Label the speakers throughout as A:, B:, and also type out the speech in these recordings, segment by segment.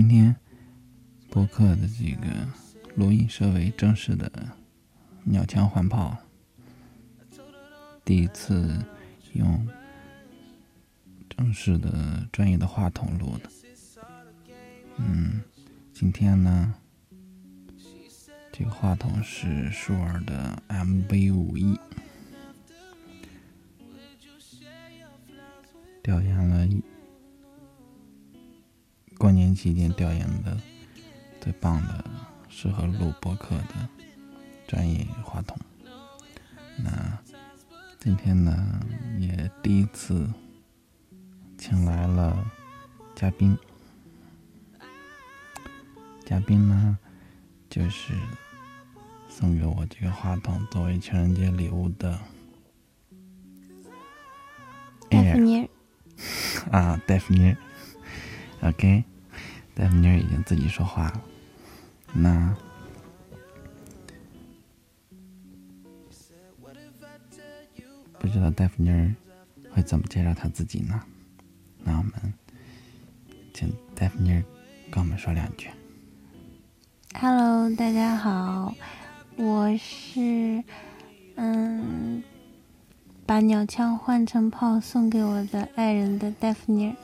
A: 今天播客的这个录音设备正式的鸟枪换炮，第一次用正式的专业的话筒录的。嗯，今天呢，这个话筒是舒尔的 MV 五一，调研了一。期间调研的最棒的、适合录播客的专业话筒。那今天呢，也第一次请来了嘉宾。嘉宾呢，就是送给我这个话筒作为情人节礼物的
B: 戴芙妮。
A: 啊，戴芙妮。OK，戴夫妮已经自己说话了。那不知道戴夫妮会怎么介绍她自己呢？那我们请戴夫妮跟我们说两句。
B: Hello，大家好，我是嗯，把鸟枪换成炮送给我的爱人的戴夫妮。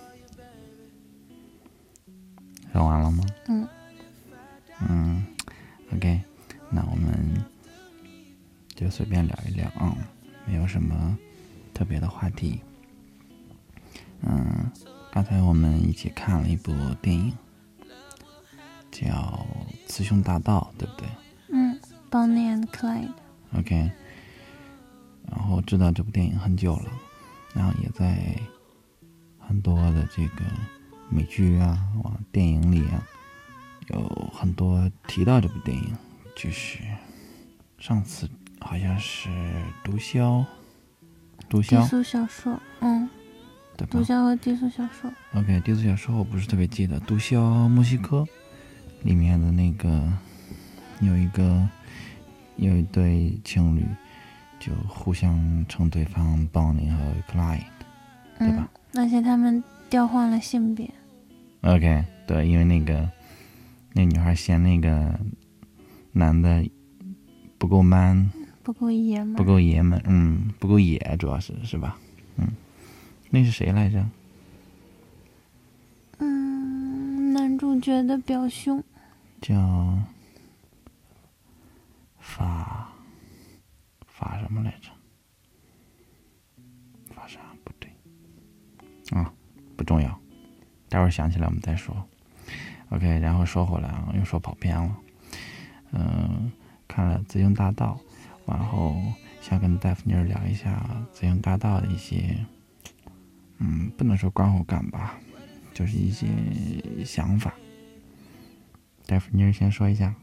A: 随便聊一聊啊，没有什么特别的话题。嗯，刚才我们一起看了一部电影，叫《雌雄大盗》，对不对？
B: 嗯，Bonnie and Clyde。
A: OK，然后知道这部电影很久了，然后也在很多的这个。美剧啊，往电影里啊，有很多提到这部电影，就是上次好像是毒枭，毒枭
B: 低俗小说，嗯，
A: 对吧？
B: 毒枭和低俗小说。
A: OK，低俗小说我不是特别记得。毒枭墨西哥里面的那个有一个有一对情侣，就互相称对方 Bonnie 和 Clyde，对吧？
B: 而且他们。调换了性别
A: ，OK，对，因为那个那女孩嫌那个男的不够 man，
B: 不够爷们，
A: 不够爷们，嗯，不够野，主要是是吧？嗯，那是谁来着？
B: 嗯，男主角的表兄
A: 叫法法什么来着？法啥不对啊？不重要，待会儿想起来我们再说。OK，然后说回来啊，又说跑偏了。嗯，看了《紫英大道》，然后想跟戴夫妮聊一下《紫英大道》的一些，嗯，不能说观后感吧，就是一些想法。戴夫妮先说一下，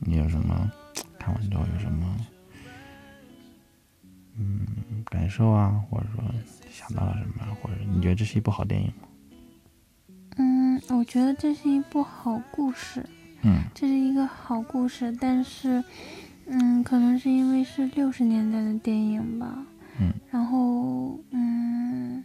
A: 你有什么 看完之后有什么？嗯，感受啊，或者说想到了什么，或者你觉得这是一部好电影吗？
B: 嗯，我觉得这是一部好故事。
A: 嗯，
B: 这是一个好故事，但是，嗯，可能是因为是六十年代的电影吧。
A: 嗯。
B: 然后，嗯，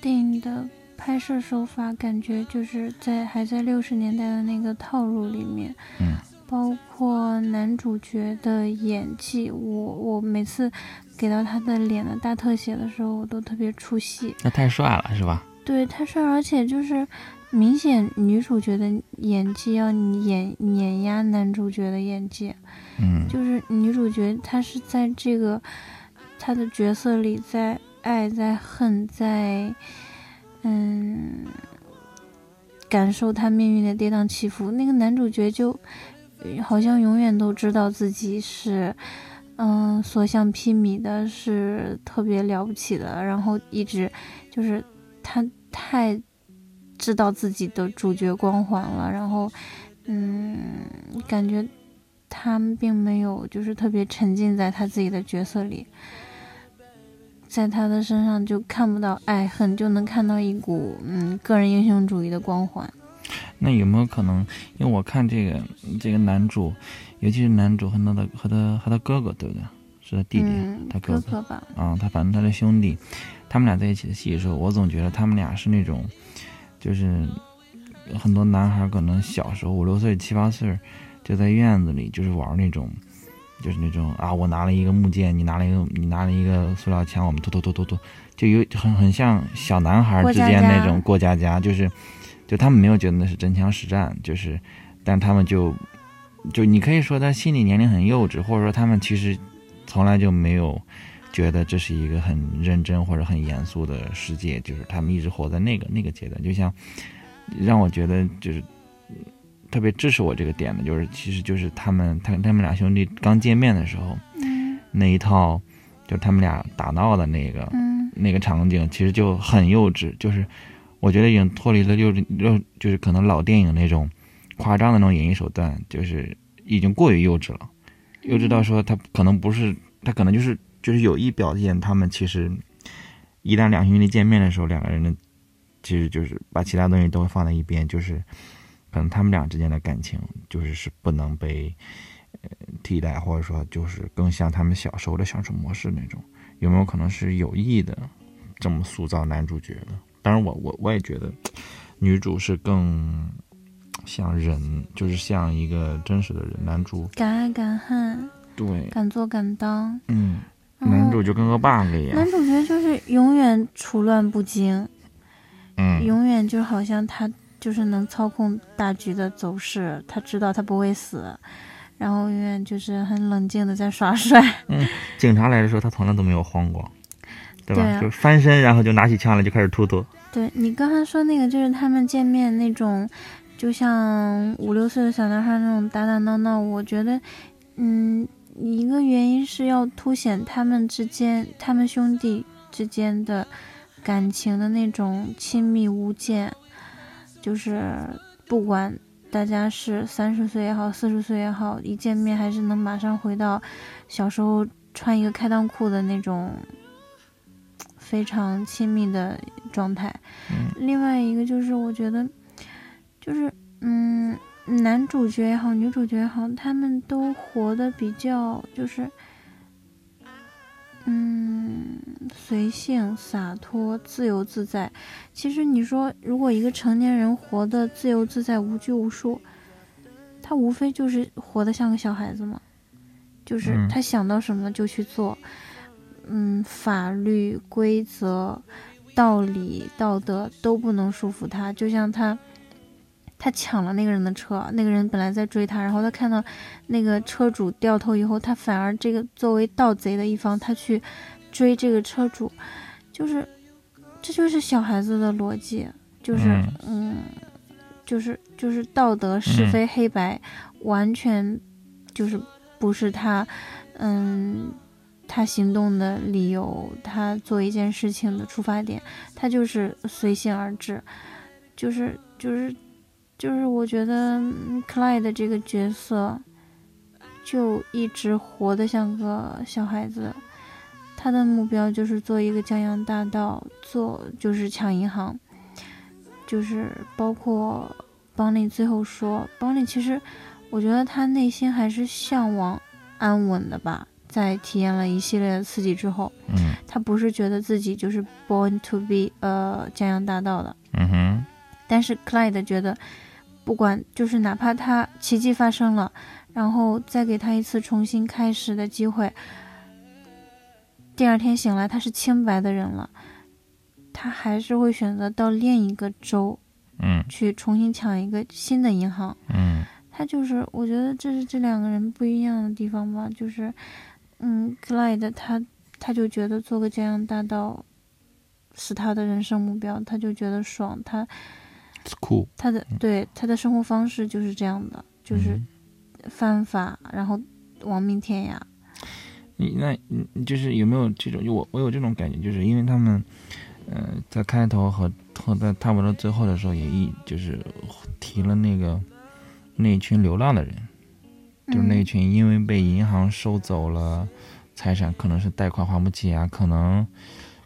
B: 电影的拍摄手法感觉就是在还在六十年代的那个套路里面。
A: 嗯。
B: 包括男主角的演技，我我每次给到他的脸的大特写的时候，我都特别出戏。
A: 那太帅了，是吧？
B: 对，太帅，而且就是明显女主角的演技要碾碾压男主角的演技。
A: 嗯，
B: 就是女主角她是在这个她的角色里，在爱，在恨，在嗯感受她命运的跌宕起伏。那个男主角就。好像永远都知道自己是，嗯，所向披靡的，是特别了不起的。然后一直就是他太知道自己的主角光环了。然后，嗯，感觉他并没有就是特别沉浸在他自己的角色里，在他的身上就看不到爱恨，就能看到一股嗯个人英雄主义的光环。
A: 那有没有可能？因为我看这个这个男主，尤其是男主和他的和他和他哥哥，对不对？是他弟弟，他
B: 哥
A: 哥
B: 吧？
A: 啊，他反正他的兄弟，他们俩在一起的戏的时候，我总觉得他们俩是那种，就是很多男孩可能小时候五六岁、七八岁，就在院子里就是玩那种，就是那种啊，我拿了一个木剑，你拿了一个，你拿了一个塑料枪，我们突突突突突，就有很很像小男孩之间那种过家家，就是，就他们没有觉得那是真枪实战，就是，但他们就，就你可以说他心理年龄很幼稚，或者说他们其实从来就没有。觉得这是一个很认真或者很严肃的世界，就是他们一直活在那个那个阶段。就像让我觉得就是特别支持我这个点的，就是其实就是他们他他们俩兄弟刚见面的时候，那一套就他们俩打闹的那个那个场景，其实就很幼稚。就是我觉得已经脱离了幼稚幼，就是可能老电影那种夸张的那种演绎手段，就是已经过于幼稚了，幼稚到说他可能不是他可能就是。就是有意表现他们其实，一旦两兄弟见面的时候，两个人的其实就是把其他东西都会放在一边，就是可能他们俩之间的感情就是是不能被呃替代，或者说就是更像他们小时候的相处模式那种。有没有可能是有意的这么塑造男主角的？当然，我我我也觉得女主是更像人，就是像一个真实的人。男主
B: 敢爱敢恨，
A: 对，
B: 敢做敢当，
A: 嗯。男主就跟个 bug 一样，
B: 男主角就是永远处乱不惊，
A: 嗯，
B: 永远就好像他就是能操控大局的走势，他知道他不会死，然后永远就是很冷静的在耍帅。
A: 嗯，警察来的时候他从来都没有慌过，对吧？就翻身，然后就拿起枪来就开始突突。
B: 对你刚才说那个，就是他们见面那种，就像五六岁的小男孩那种打打闹闹，我觉得，嗯。一个原因是要凸显他们之间，他们兄弟之间的感情的那种亲密无间，就是不管大家是三十岁也好，四十岁也好，一见面还是能马上回到小时候穿一个开裆裤的那种非常亲密的状态。另外一个就是我觉得，就是嗯。男主角也好，女主角也好，他们都活得比较就是，嗯，随性、洒脱、自由自在。其实你说，如果一个成年人活得自由自在、无拘无束，他无非就是活得像个小孩子嘛，就是他想到什么就去做。嗯，法律规则、道理、道德都不能束缚他，就像他。他抢了那个人的车，那个人本来在追他，然后他看到那个车主掉头以后，他反而这个作为盗贼的一方，他去追这个车主，就是这就是小孩子的逻辑，就是嗯，就是就是道德是非黑白，完全就是不是他嗯他行动的理由，他做一件事情的出发点，他就是随性而至，就是就是。就是我觉得克莱的这个角色，就一直活得像个小孩子。他的目标就是做一个江洋大盗，做就是抢银行。就是包括邦尼最后说，邦尼其实我觉得他内心还是向往安稳的吧。在体验了一系列的刺激之后，
A: 嗯，
B: 他不是觉得自己就是 born to be 呃江洋大盗的，
A: 嗯哼。
B: 但是克莱德觉得。不管就是哪怕他奇迹发生了，然后再给他一次重新开始的机会，第二天醒来他是清白的人了，他还是会选择到另一个州，
A: 嗯，
B: 去重新抢一个新的银行，
A: 嗯，
B: 他就是我觉得这是这两个人不一样的地方吧，就是，嗯克莱德他他就觉得做个江洋大盗是他的人生目标，他就觉得爽，他。
A: 酷，
B: 他的对他的生活方式就是这样的，就是犯法，然后亡命天涯。
A: 你那，你就是有没有这种？就我，我有这种感觉，就是因为他们，呃，在开头和和在差不多最后的时候，也一就是提了那个那群流浪的人，就是那群因为被银行收走了财产，可能是贷款还不起啊，可能。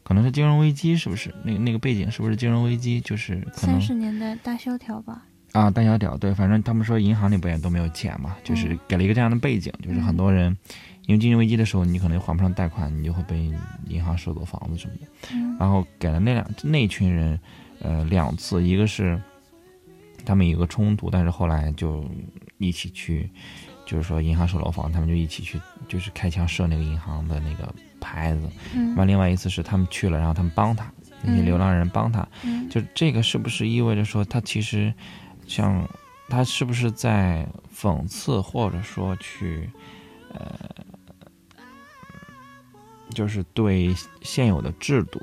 A: 可能是金融危机，是不是？那个那个背景是不是金融危机？就是
B: 三十年代大萧条吧？
A: 啊，大萧条，对，反正他们说银行里边也都没有钱嘛，就是给了一个这样的背景，就是很多人因为金融危机的时候，你可能还不上贷款，你就会被银行收走房子什么的。然后给了那两那群人，呃，两次，一个是他们有一个冲突，但是后来就一起去，就是说银行收楼房，他们就一起去，就是开枪射那个银行的那个牌子。
B: 嗯。
A: 完，另外一次是他们去了，然后他们帮他，那些
B: 嗯。
A: 流浪人帮他，
B: 嗯。
A: 就这个是不是意味着说他其实像他是不是在讽刺或者说去呃，就是对现有的制度，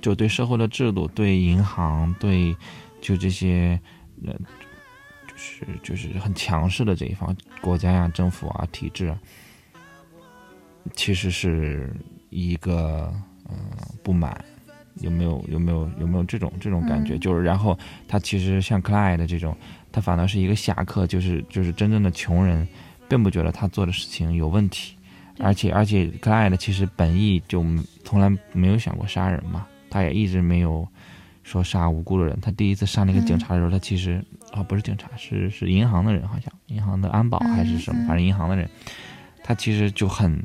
A: 就对社会的制度，对银行，对就这些呃，就是就是很强势的这一方国家呀、政府啊、体制啊，其实是一个呃不满。有没有有没有有没有这种这种感觉？
B: 嗯
A: 就是然后他其实像克莱的这种，他反倒是一个侠客，就是就是真正的穷人，并不觉得他做的事情有问题，而且而且克莱的其实本意就从来没有想过杀人嘛，他也一直没有说杀无辜的人。他第一次杀那个警察的时候，他其实啊不是警察，是是银行的人，好像银行的安保还是什么，
B: 嗯嗯
A: 反正银行的人，他其实就很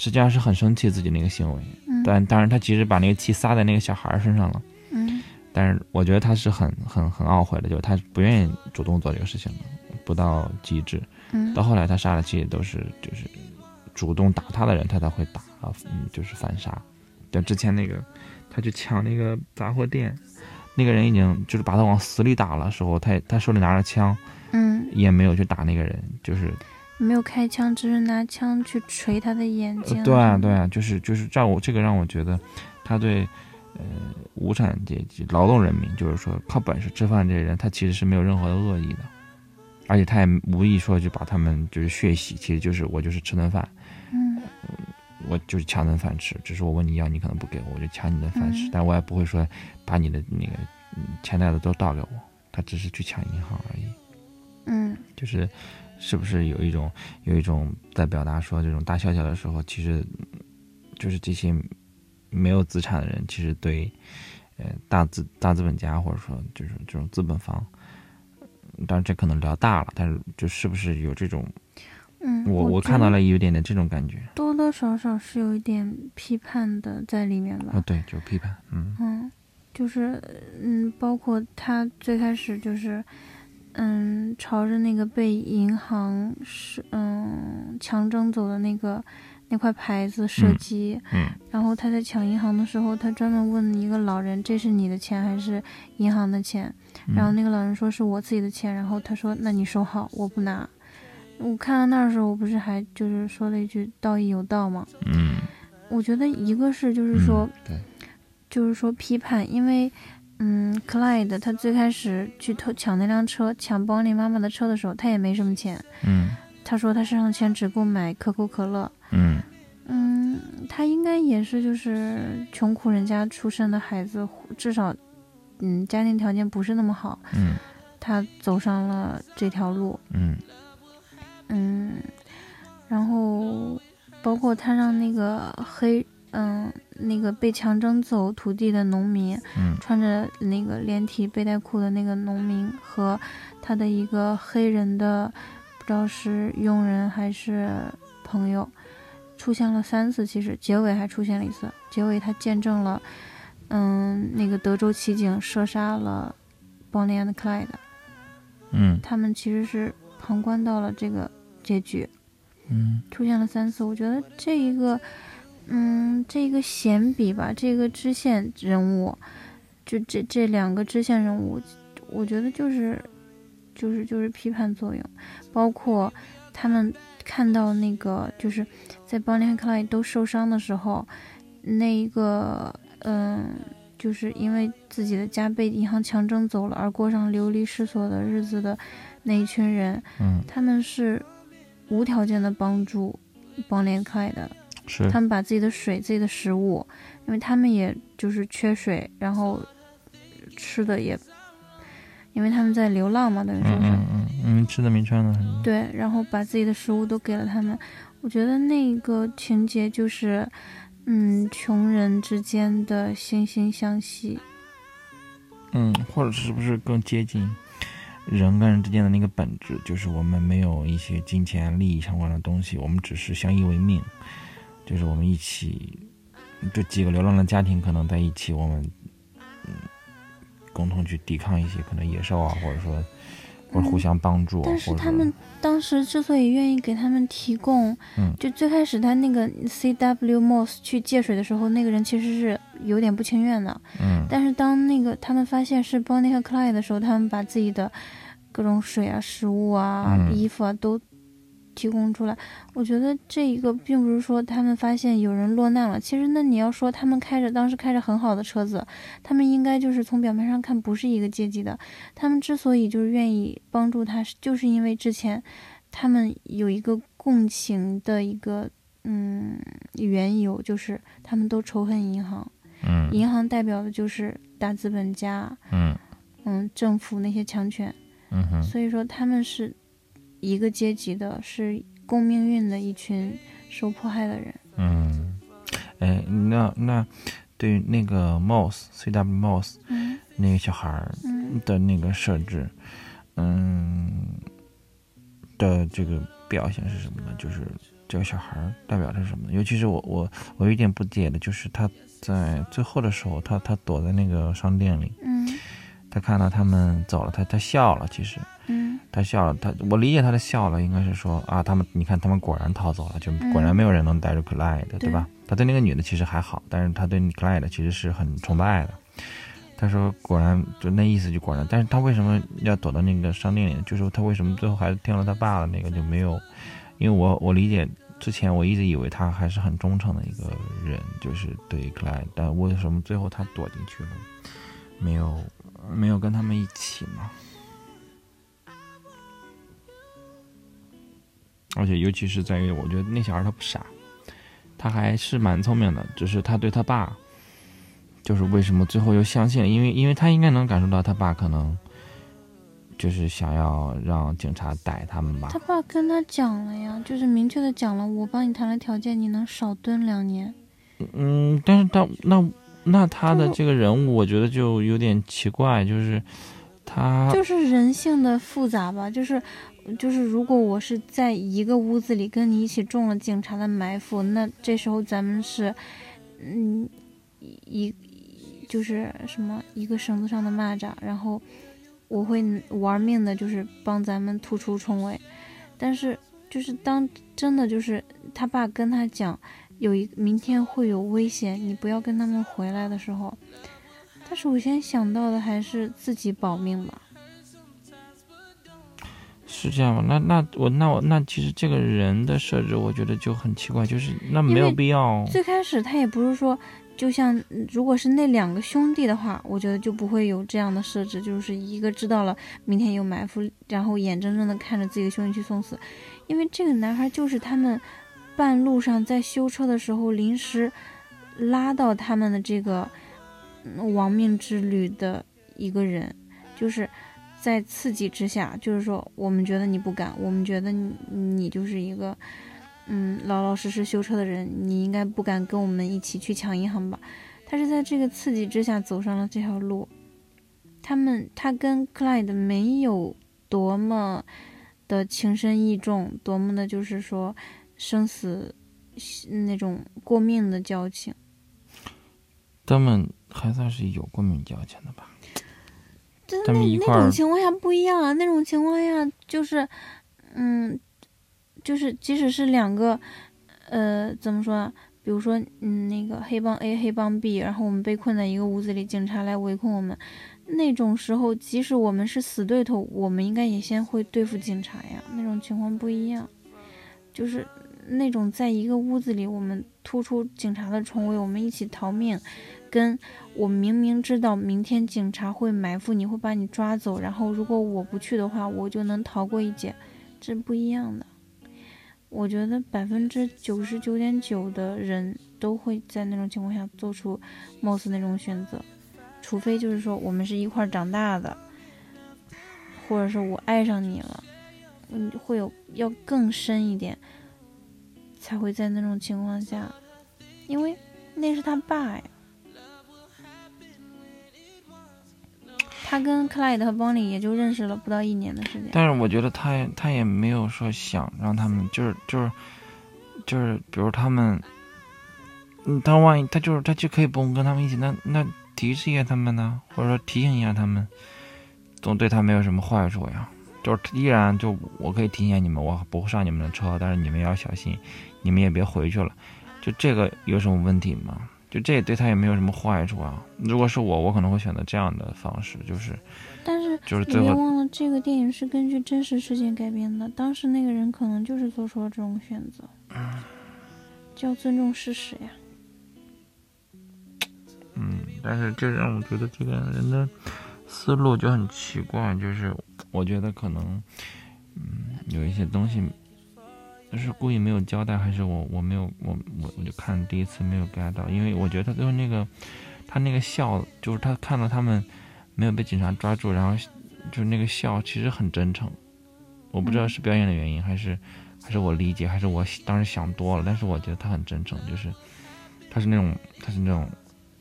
A: 实际上是很生气自己那个行为。
B: 嗯
A: 但当然，他其实把那个气撒在那个小孩身上了。
B: 嗯
A: 但是我觉得他是很很很懊悔的，就是他不愿意主动做这个事情的，不到极致。
B: 嗯
A: 到后来他杀的其实都是就是主动打他的人，他才会打就是反杀。就之前那个他去抢那个杂货店，那个人已经就是把他往死里打了时候，他也他手里拿着枪，
B: 嗯，
A: 也没有去打那个人，就是
B: 没有开枪，只是拿枪去捶他的眼睛。
A: 呃对啊，对啊，就是就是让我这个让我觉得，他对呃无产阶级、劳动人民，就是说靠本事吃饭这些人，他其实是没有任何的恶意的，而且他也无意说就把他们就是血洗，其实就是我就是吃顿饭，
B: 嗯
A: 我就是抢顿饭吃，只是我问你要，你可能不给我，我就抢你的饭吃，
B: 嗯
A: 但我也不会说把你的那个嗯钱袋子都倒给我，他只是去抢银行而已。
B: 嗯
A: 就是是不是有一种有一种在表达说这种大萧条的时候，其实嗯就是这些没有资产的人，其实对呃大资大资本家或者说就是这种资本方，当然这可能聊大了，但是就是不是有这种
B: 嗯，
A: 我我看到了有一点点这种感觉
B: 多多少少是有一点批判的在里面吧。
A: 啊，对，就批判，嗯
B: 嗯，就是嗯，包括他最开始就是嗯，朝着那个被银行是嗯强征走的那个那块牌子射
A: 嗯
B: 击，
A: 嗯
B: 然后他在抢银行的时候，他专门问一个老人：“这是你的钱还是银行的钱？”
A: 嗯
B: 然后那个老人说是我自己的钱，然后他说：“那你收好，我不拿。”我看到那儿的时候，我不是还就是说了一句“道义有道”吗？
A: 嗯
B: 我觉得一个是就是
A: 嗯
B: 说，
A: 对，
B: 就是说批判，因为嗯，克莱德他最开始去偷抢那辆车，抢邦尼妈妈的车的时候，他也没什么钱。
A: 嗯
B: 他说他身上的钱只够买可口可乐。
A: 嗯
B: 嗯，他应该也是就是穷苦人家出身的孩子，至少嗯家庭条件不是那么好，
A: 嗯
B: 他走上了这条路。
A: 嗯
B: 嗯，然后包括他让那个黑嗯那个被强征走土地的农民，
A: 嗯。
B: 穿着那个连体背带裤的那个农民和他的一个黑人的不知道是佣人还是朋友，出现了三次，其实结尾还出现了一次，结尾他见证了嗯那个德州骑警射杀了 Bonnie and Clyde，，
A: 嗯。
B: 他们其实是旁观到了这个结局。
A: 嗯。
B: 出现了三次，我觉得这一个，嗯，这个闲笔吧，这个支线人物，就这这两个支线人物，我觉得就是，就是就是批判作用，包括他们看到那个就是在邦尼和克莱都受伤的时候，那一个，嗯。就是因为自己的家被银行强征走了，而过上流离失所的日子的那一群人，
A: 嗯，
B: 他们是无条件的帮助邦联开的，
A: 是
B: 他们把自己的水、自己的食物，因为他们也就是缺水，然后吃的也，因为他们在流浪嘛，等于说是、
A: 嗯嗯嗯嗯，吃的没穿的很
B: 对，然后把自己的食物都给了他们。我觉得那个情节就是，嗯，穷人之间的惺惺相惜。
A: 嗯，或者是不是更接近人跟人之间的那个本质，就是我们没有一些金钱利益相关的东西，我们只是相依为命，就是我们一起，这几个流浪的家庭可能在一起，我们嗯共同去抵抗一些可能野兽啊，或者说或者互相帮助。
B: 但是他们当时之所以愿意给他们提供，
A: 嗯，
B: 就最开始他那个 C W Moss 去借水的时候，那个人其实是有点不情愿的，
A: 嗯，
B: 但是当那个他们发现是 Bonnie 和 Clyde 的时候，他们把自己的各种水啊、食物啊、
A: 嗯
B: 衣服啊都。提供出来，我觉得这一个并不是说他们发现有人落难了。其实，那你要说他们开着当时开着很好的车子，他们应该就是从表面上看不是一个阶级的。他们之所以就是愿意帮助他，就是因为之前他们有一个共情的一个嗯缘由，就是他们都仇恨银行，
A: 嗯
B: 银行代表的就是大资本家，
A: 嗯
B: 嗯，政府那些强权，
A: 嗯哼
B: 所以说他们是一个阶级的，是共命运的一群受迫害的人。
A: 嗯，哎，那那对于那个 Moss C W Moss
B: 嗯
A: 那个小孩儿
B: 嗯
A: 的那个设置，嗯的这个表现是什么呢？就是这个小孩儿代表的是什么呢？尤其是我我我有一点不解的就是他在最后的时候，他他躲在那个商店里，
B: 嗯
A: 他看到他们走了，他他笑了，其实
B: 嗯
A: 他笑了，他我理解他的笑了，应该是说啊，他们你看他们果然逃走了，就
B: 嗯
A: 果然没有人能逮住克莱的，对
B: 对
A: 吧？他对那个女的其实还好，但是他对克莱的其实是很崇拜的。他说果然就那意思就果然，但是他为什么要躲到那个商店里？就是他为什么最后还是听了他爸的那个就没有？因为我我理解之前我一直以为他还是很忠诚的一个人，就是对克莱，但为什么最后他躲进去了，没有没有跟他们一起嘛？而且尤其是在于，我觉得那小孩他不傻，他还是蛮聪明的，只是他对他爸，就是为什么最后又相信了，因为因为他应该能感受到他爸可能就是想要让警察逮他们吧
B: 他。爸跟他讲了呀，就是明确的讲了，我帮你谈了条件，你能少蹲两年。
A: 嗯，但是他那那他的这个人物，我觉得就有点奇怪，就是他
B: 就是人性的复杂吧，就是就是，如果我是在一个屋子里跟你一起中了警察的埋伏，那这时候咱们是，嗯，一就是什么一个绳子上的蚂蚱，然后我会玩命的，就是帮咱们突出重围，但是就是当真的就是他爸跟他讲有一明天会有危险，你不要跟他们回来的时候，他首先想到的还是自己保命吧。
A: 是这样吧？那那我那我那其实这个人的设置，我觉得就很奇怪，就是那没有必要。
B: 最开始他也不是说，就像嗯如果是那两个兄弟的话，我觉得就不会有这样的设置，就是一个知道了明天有埋伏，然后眼睁睁的看着自己的兄弟去送死，因为这个男孩就是他们半路上在修车的时候临时拉到他们的这个亡命之旅的一个人，就是。在刺激之下，就是说，我们觉得你不敢，我们觉得你你就是一个，嗯，老老实实修车的人，你应该不敢跟我们一起去抢银行吧？他是在这个刺激之下走上了这条路。他们，他跟克莱德没有多么的情深意重，多么的就是说生死那种过命的交情。
A: 他们还算是有过命交情的吧？
B: 就是
A: 他们一
B: 那
A: 块
B: 那种情况下不一样啊，那种情况下就是，嗯，就是即使是两个，呃，怎么说啊？比如说，嗯，那个黑帮 A、黑帮 B，然后我们被困在一个屋子里，警察来围困我们，那种时候，即使我们是死对头，我们应该也先会对付警察呀。那种情况不一样，就是那种在一个屋子里，我们突出警察的重围，我们一起逃命，跟我明明知道明天警察会埋伏你，会把你抓走，然后如果我不去的话，我就能逃过一劫，这不一样的。我觉得百分之九十九点九的人都会在那种情况下做出貌似那种选择，除非就是说我们是一块长大的，或者是我爱上你了，嗯，会有要更深一点，才会在那种情况下，因为那是他爸呀。他跟克莱德和邦尼也就认识了不到一年的时间。
A: 但是我觉得他他也没有说想让他们就是就是就是，比如他们，嗯，他万一他就是他就可以不用跟他们一起，那那提示一下他们呢，或者说提醒一下他们，总对他没有什么坏处呀。就是依然就我可以提醒你们，我不会上你们的车，但是你们要小心，你们也别回去了。就这个有什么问题吗？就这对他也没有什么坏处啊。如果是我，我可能会选择这样的方式，就是，
B: 但是
A: 就是最后
B: 忘了这个电影是根据真实事件改编的，当时那个人可能就是做出了这种选择，就要尊重事实呀。
A: 嗯，但是这让我觉得这个人的思路就很奇怪，就是我觉得可能，嗯，有一些东西。是故意没有交代，还是我我没有我我我就看第一次没有 get 到，因为我觉得他最后那个他那个笑，就是他看到他们没有被警察抓住，然后就那个笑其实很真诚。我不知道是表演的原因，还是还是我理解，还是我当时想多了。但是我觉得他很真诚，就是他是那种他是那种，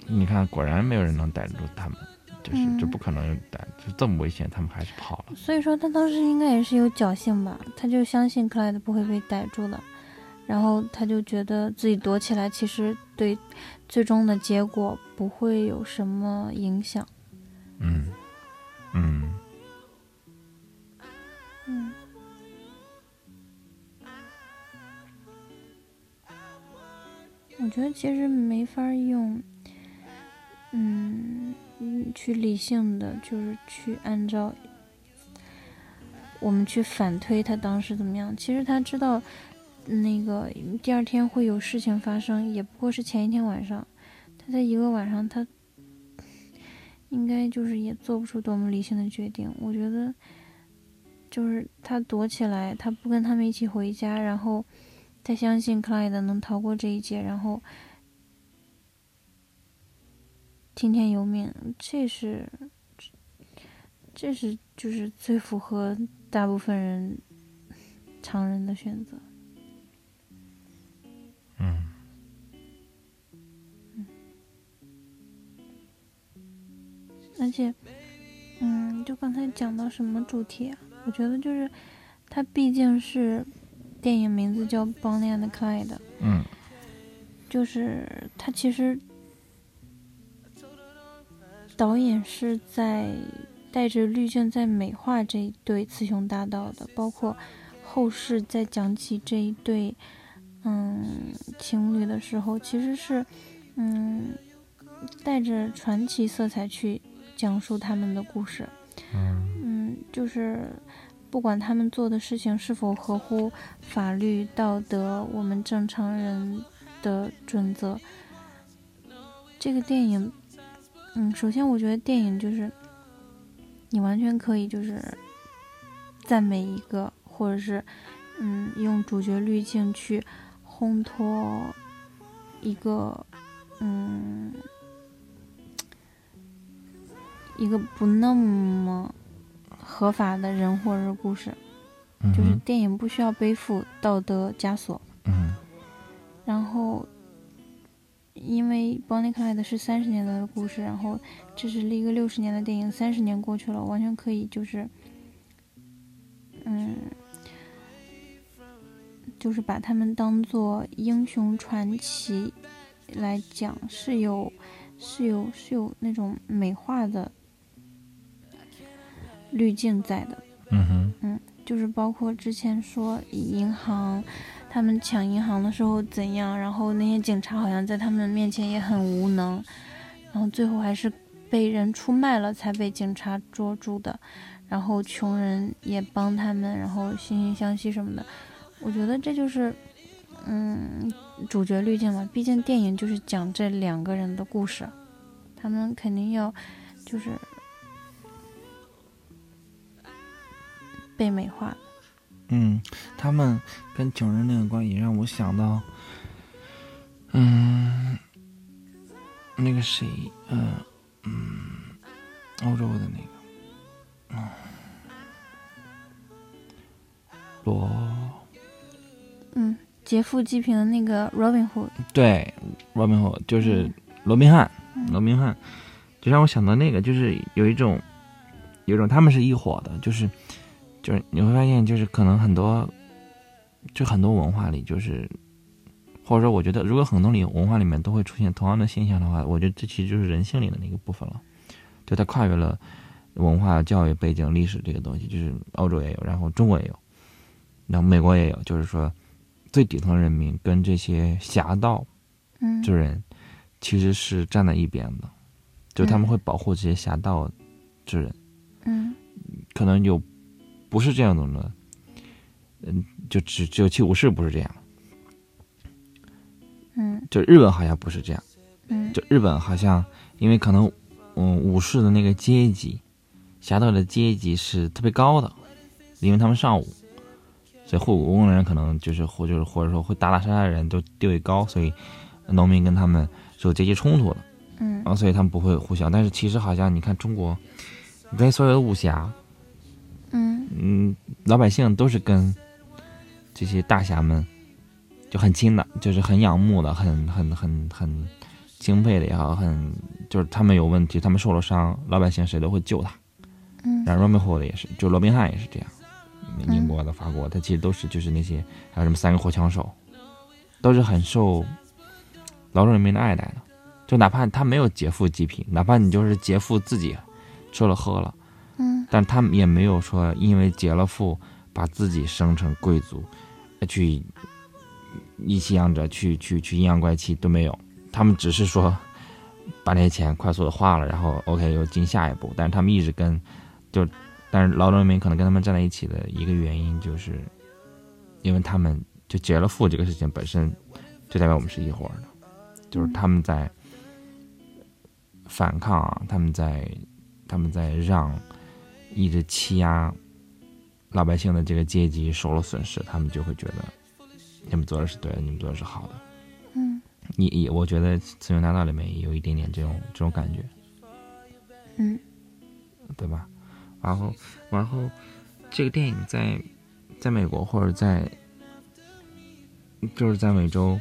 A: 你看果然没有人能逮住他们。就是就不可能逮，就这么危险，他们还是跑了。
B: 所以说他当时应该也是有侥幸吧，他就相信克莱德不会被逮住的，然后他就觉得自己躲起来，其实对最终的结果不会有什么影响。
A: 嗯嗯
B: 嗯，我觉得其实没法用，嗯。嗯，去理性的就是去按照我们去反推他当时怎么样。其实他知道那个第二天会有事情发生，也不过是前一天晚上。他在一个晚上，他应该就是也做不出多么理性的决定。我觉得就是他躲起来，他不跟他们一起回家，然后他相信克莱德能逃过这一劫，然后。听天由命，这是，这是就是最符合大部分人常人的选择。
A: 嗯，
B: 嗯，而且，嗯，就刚才讲到什么主题啊？我觉得就是，它毕竟是电影名字叫《Bonnie and Clyde》。
A: 嗯，
B: 就是它其实。导演是在带着滤镜在美化这一对雌雄大盗的，包括后世在讲起这一对嗯情侣的时候，其实是嗯带着传奇色彩去讲述他们的故事。嗯，就是不管他们做的事情是否合乎法律、道德，我们正常人的准则，这个电影。嗯，首先我觉得电影就是，你完全可以就是赞美一个，或者是嗯用主角滤镜去烘托一个嗯一个不那么合法的人或者是故事，就是电影不需要背负道德枷锁。
A: 嗯，
B: 然后。因为《Bonnie Clyde》是三十年代的故事，然后这是一个六十年的电影，三十年过去了，完全可以就是，嗯，就是把他们当做英雄传奇来讲，是有是有是有那种美化的滤镜在的。
A: 嗯哼，
B: 嗯，就是包括之前说银行。他们抢银行的时候怎样？然后那些警察好像在他们面前也很无能，然后最后还是被人出卖了才被警察捉住的。然后穷人也帮他们，然后惺惺相惜什么的。我觉得这就是，嗯，主角滤镜嘛。毕竟电影就是讲这两个人的故事，他们肯定要就是被美化。
A: 嗯，他们跟穷人那个关系让我想到，嗯，那个谁，嗯嗯，欧洲的那个，嗯，罗，
B: 嗯，劫富济贫的那个 Robin Hood，
A: 对，Robin Hood 就是罗宾汉，罗宾汉，就让我想到那个，就是有一种，有一种他们是一伙的，就是。就是你会发现，就是可能很多，就很多文化里，就是或者说，我觉得如果很多里文化里面都会出现同样的现象的话，我觉得这其实就是人性里的那个部分了，就它跨越了文化、教育背景、历史这个东西，就是欧洲也有，然后中国也有，然后美国也有，就是说最底层人民跟这些侠盗
B: 嗯。
A: 之人其实是站在一边的，就他们会保护这些侠盗之人。
B: 嗯。
A: 可能有不是这样的，嗯，就只只有七武士不是这样，
B: 嗯。
A: 就日本好像不是这样，
B: 嗯。
A: 就日本好像因为可能嗯武士的那个阶级，侠盗的阶级是特别高的，因为他们上武，所以护武功的人可能就是或就是或者说会打打杀杀的人都地位高，所以农民跟他们是有阶级冲突的，
B: 嗯。
A: 啊，所以他们不会互相。但是其实好像你看中国，你对所有的武侠，
B: 嗯
A: 嗯，老百姓都是跟这些大侠们就很亲的，就是很仰慕的，很很很很敬佩的也好，很就是他们有问题，他们受了伤，老百姓谁都会救他。
B: 嗯
A: 然后 Robin Hood 也是，就罗宾汉也是这样，
B: 嗯
A: 英国的、法国，他其实都是就是那些还有什么三个火枪手，都是很受劳动人民的爱戴的。就哪怕他没有劫富济贫，哪怕你就是劫富自己吃了喝了。但他们也没有说因为劫了富，把自己生成贵族，去意气扬着去去去阴阳怪气都没有。他们只是说把那些钱快速的花了，然后 OK 又进下一步。但是他们一直跟就，但是劳动人民可能跟他们站在一起的一个原因，就是因为他们就结了富这个事情本身就代表我们是一伙的，就是他们在反抗啊，他们在他们在让。一直欺压老百姓的这个阶级受了损失，他们就会觉得你们做的是对的，你们做的是好的。
B: 嗯
A: 也也，我觉得《雌雄大盗》里面也有一点点这种这种感觉，
B: 嗯
A: 对吧？然后，然后这个电影在在美国或者在就是在美洲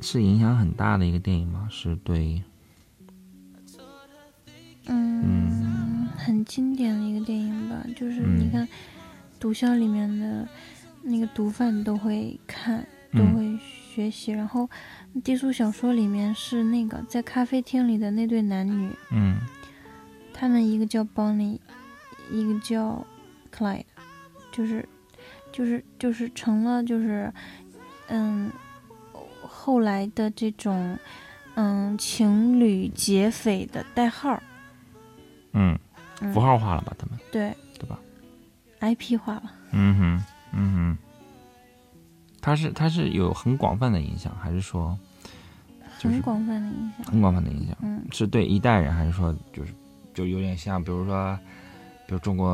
A: 是影响很大的一个电影吗？是对，
B: 嗯，很经典的一个电影吧，就是
A: 嗯。
B: 你看，毒枭里面的那个毒贩都会看，都
A: 嗯。
B: 会学习。然后低俗小说里面是那个在咖啡厅里的那对男女，
A: 嗯。
B: 他们一个叫 Bonnie，一个叫 Clyde，就是就是就是成了就是嗯后来的这种嗯情侣劫匪的代号，
A: 嗯，
B: 嗯
A: 符号化了吧？他们
B: 对
A: 对吧
B: ？IP 化了。
A: 嗯哼，嗯哼，它是它是有很广泛的影响，还是说就是
B: 很广泛的影响。
A: 很广泛的影响？
B: 嗯
A: 是对一代人，还是说就是就有点像，比如说，比如中国、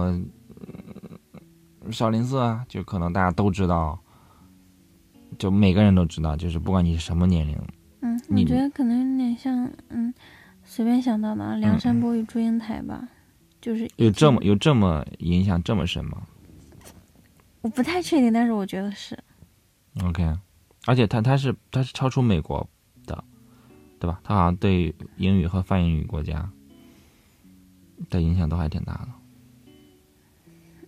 A: 呃少林寺啊，就可能大家都知道，就每个人都知道，就是不管你是什么年龄，
B: 嗯，我
A: 你
B: 觉得可能有点像嗯，随便想到的啊《梁山伯与祝英台》吧，就是
A: 有这么有这么影响这么深吗
B: 我不太确定，但是我觉得是。
A: ？OK，而且他他是他是超出美国的，对吧？他好像对英语和泛英语国家的影响都还挺大的。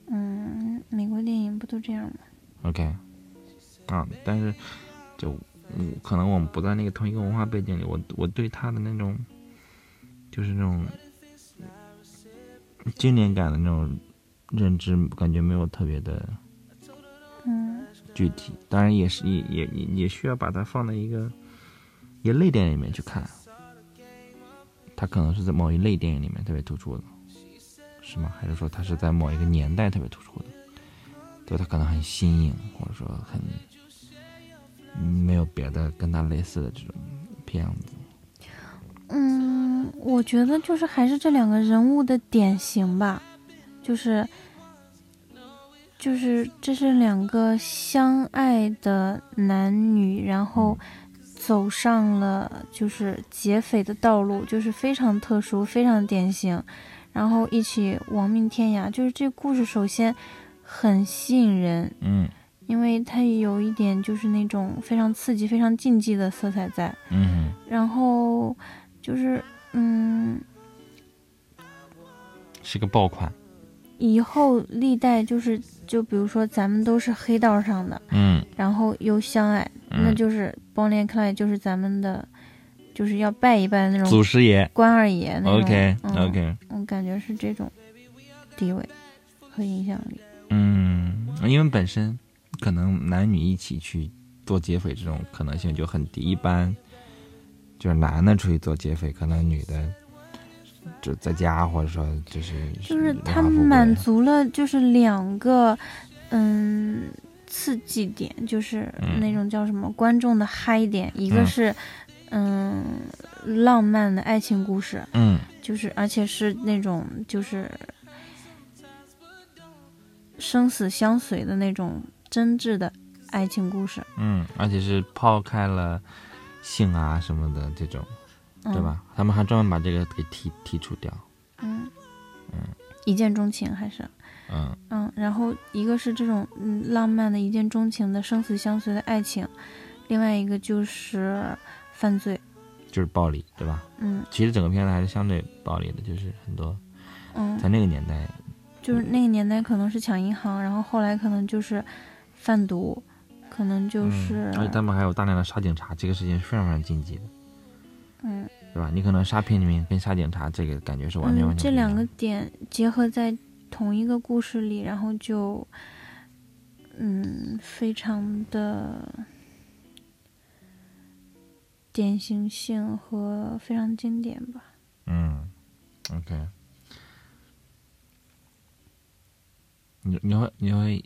B: 嗯，美国电影不都这样吗
A: ？OK，啊，但是就嗯，可能我们不在那个同一个文化背景里，我我对他的那种就是那种经典感的那种认知，感觉没有特别的
B: 嗯
A: 具体。当然，也是也也也也需要把它放在一个一类电影里面去看，它可能是在某一类电影里面特别突出的，是吗？还是说它是在某一个年代特别突出的？对，它可能很新颖，或者说很没有别的跟它类似的这种片子。
B: 嗯，我觉得就是还是这两个人物的典型吧，就是就是这是两个相爱的男女，然后走上了就是劫匪的道路，就是非常特殊、非常典型，然后一起亡命天涯。就是这故事首先很吸引人，
A: 嗯
B: 因为它有一点就是那种非常刺激、非常竞技的色彩在。
A: 嗯
B: 然后就是嗯，
A: 是个爆款。
B: 以后历代就是就比如说咱们都是黑道上的，
A: 嗯
B: 然后又相爱，那就是 Bonnie and Clyde 就是咱们的，就是要拜一拜那种
A: 祖师爷。
B: 关二爷那种。
A: OK
B: 嗯
A: OK，
B: 我感觉是这种地位和影响力。
A: 嗯，因为本身可能男女一起去做劫匪这种可能性就很低，一般就是男的出去做劫匪，可能女的就在家或者说就是
B: 就是
A: 荣华富贵
B: 它满足了就是两个嗯刺激点，就是
A: 嗯。
B: 那种叫什么观众的嗨点，一个
A: 嗯。
B: 是嗯浪漫的爱情故事，
A: 嗯。
B: 就是而且是那种就是生死相随的那种真挚的爱情故事，
A: 嗯，而且是抛开了性啊什么的这种，
B: 嗯、
A: 对？吧？他们还专门把这个给剔剔除掉。
B: 嗯
A: 嗯
B: 一见钟情还是
A: 嗯
B: 嗯，然后一个是这种嗯浪漫的一见钟情的生死相随的爱情，另外一个就是犯罪，
A: 就是暴力，对吧？
B: 嗯
A: 其实整个片子还是相对暴力的，就是很多
B: 嗯，
A: 在那个年代，
B: 就是那个年代可能是抢银行，然后后来可能就是贩毒，可能就是
A: 嗯，而且他们还有大量的杀警察，这个事情是非常非常禁忌的，
B: 嗯
A: 对吧？你可能杀平民跟杀警察这个感觉是完全完
B: 嗯，
A: 全
B: 这两个点结合在同一个故事里，然后就嗯非常的典型性和非常经典吧。
A: 嗯，OK。你你会你会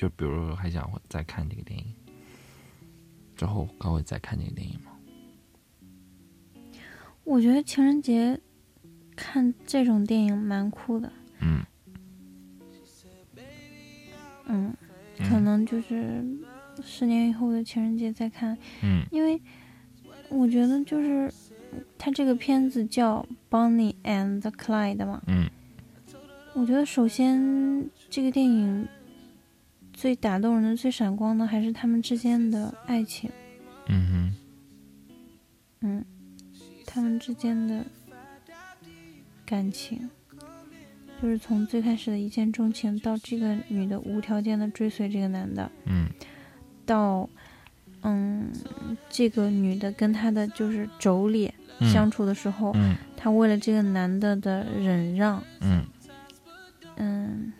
A: 就比如说还想会再看这个电影，之后还会再看这个电影吗？
B: 我觉得情人节看这种电影蛮酷的，
A: 嗯，
B: 嗯，
A: 嗯。
B: 可能就是十年以后的情人节再看，
A: 嗯。
B: 因为我觉得就是他这个片子叫《Bonnie and Clyde》嘛，
A: 嗯。
B: 我觉得首先这个电影最打动人的、最闪光的还是他们之间的爱情，
A: 嗯
B: 嗯，他们之间的感情，就是从最开始的一见钟情，到这个女的无条件的追随这个男的，
A: 嗯
B: 到嗯，这个女的跟他的就是妯娌
A: 嗯
B: 相处的时候，
A: 嗯
B: 她为了这个男的的忍让，
A: 嗯。
B: 嗯，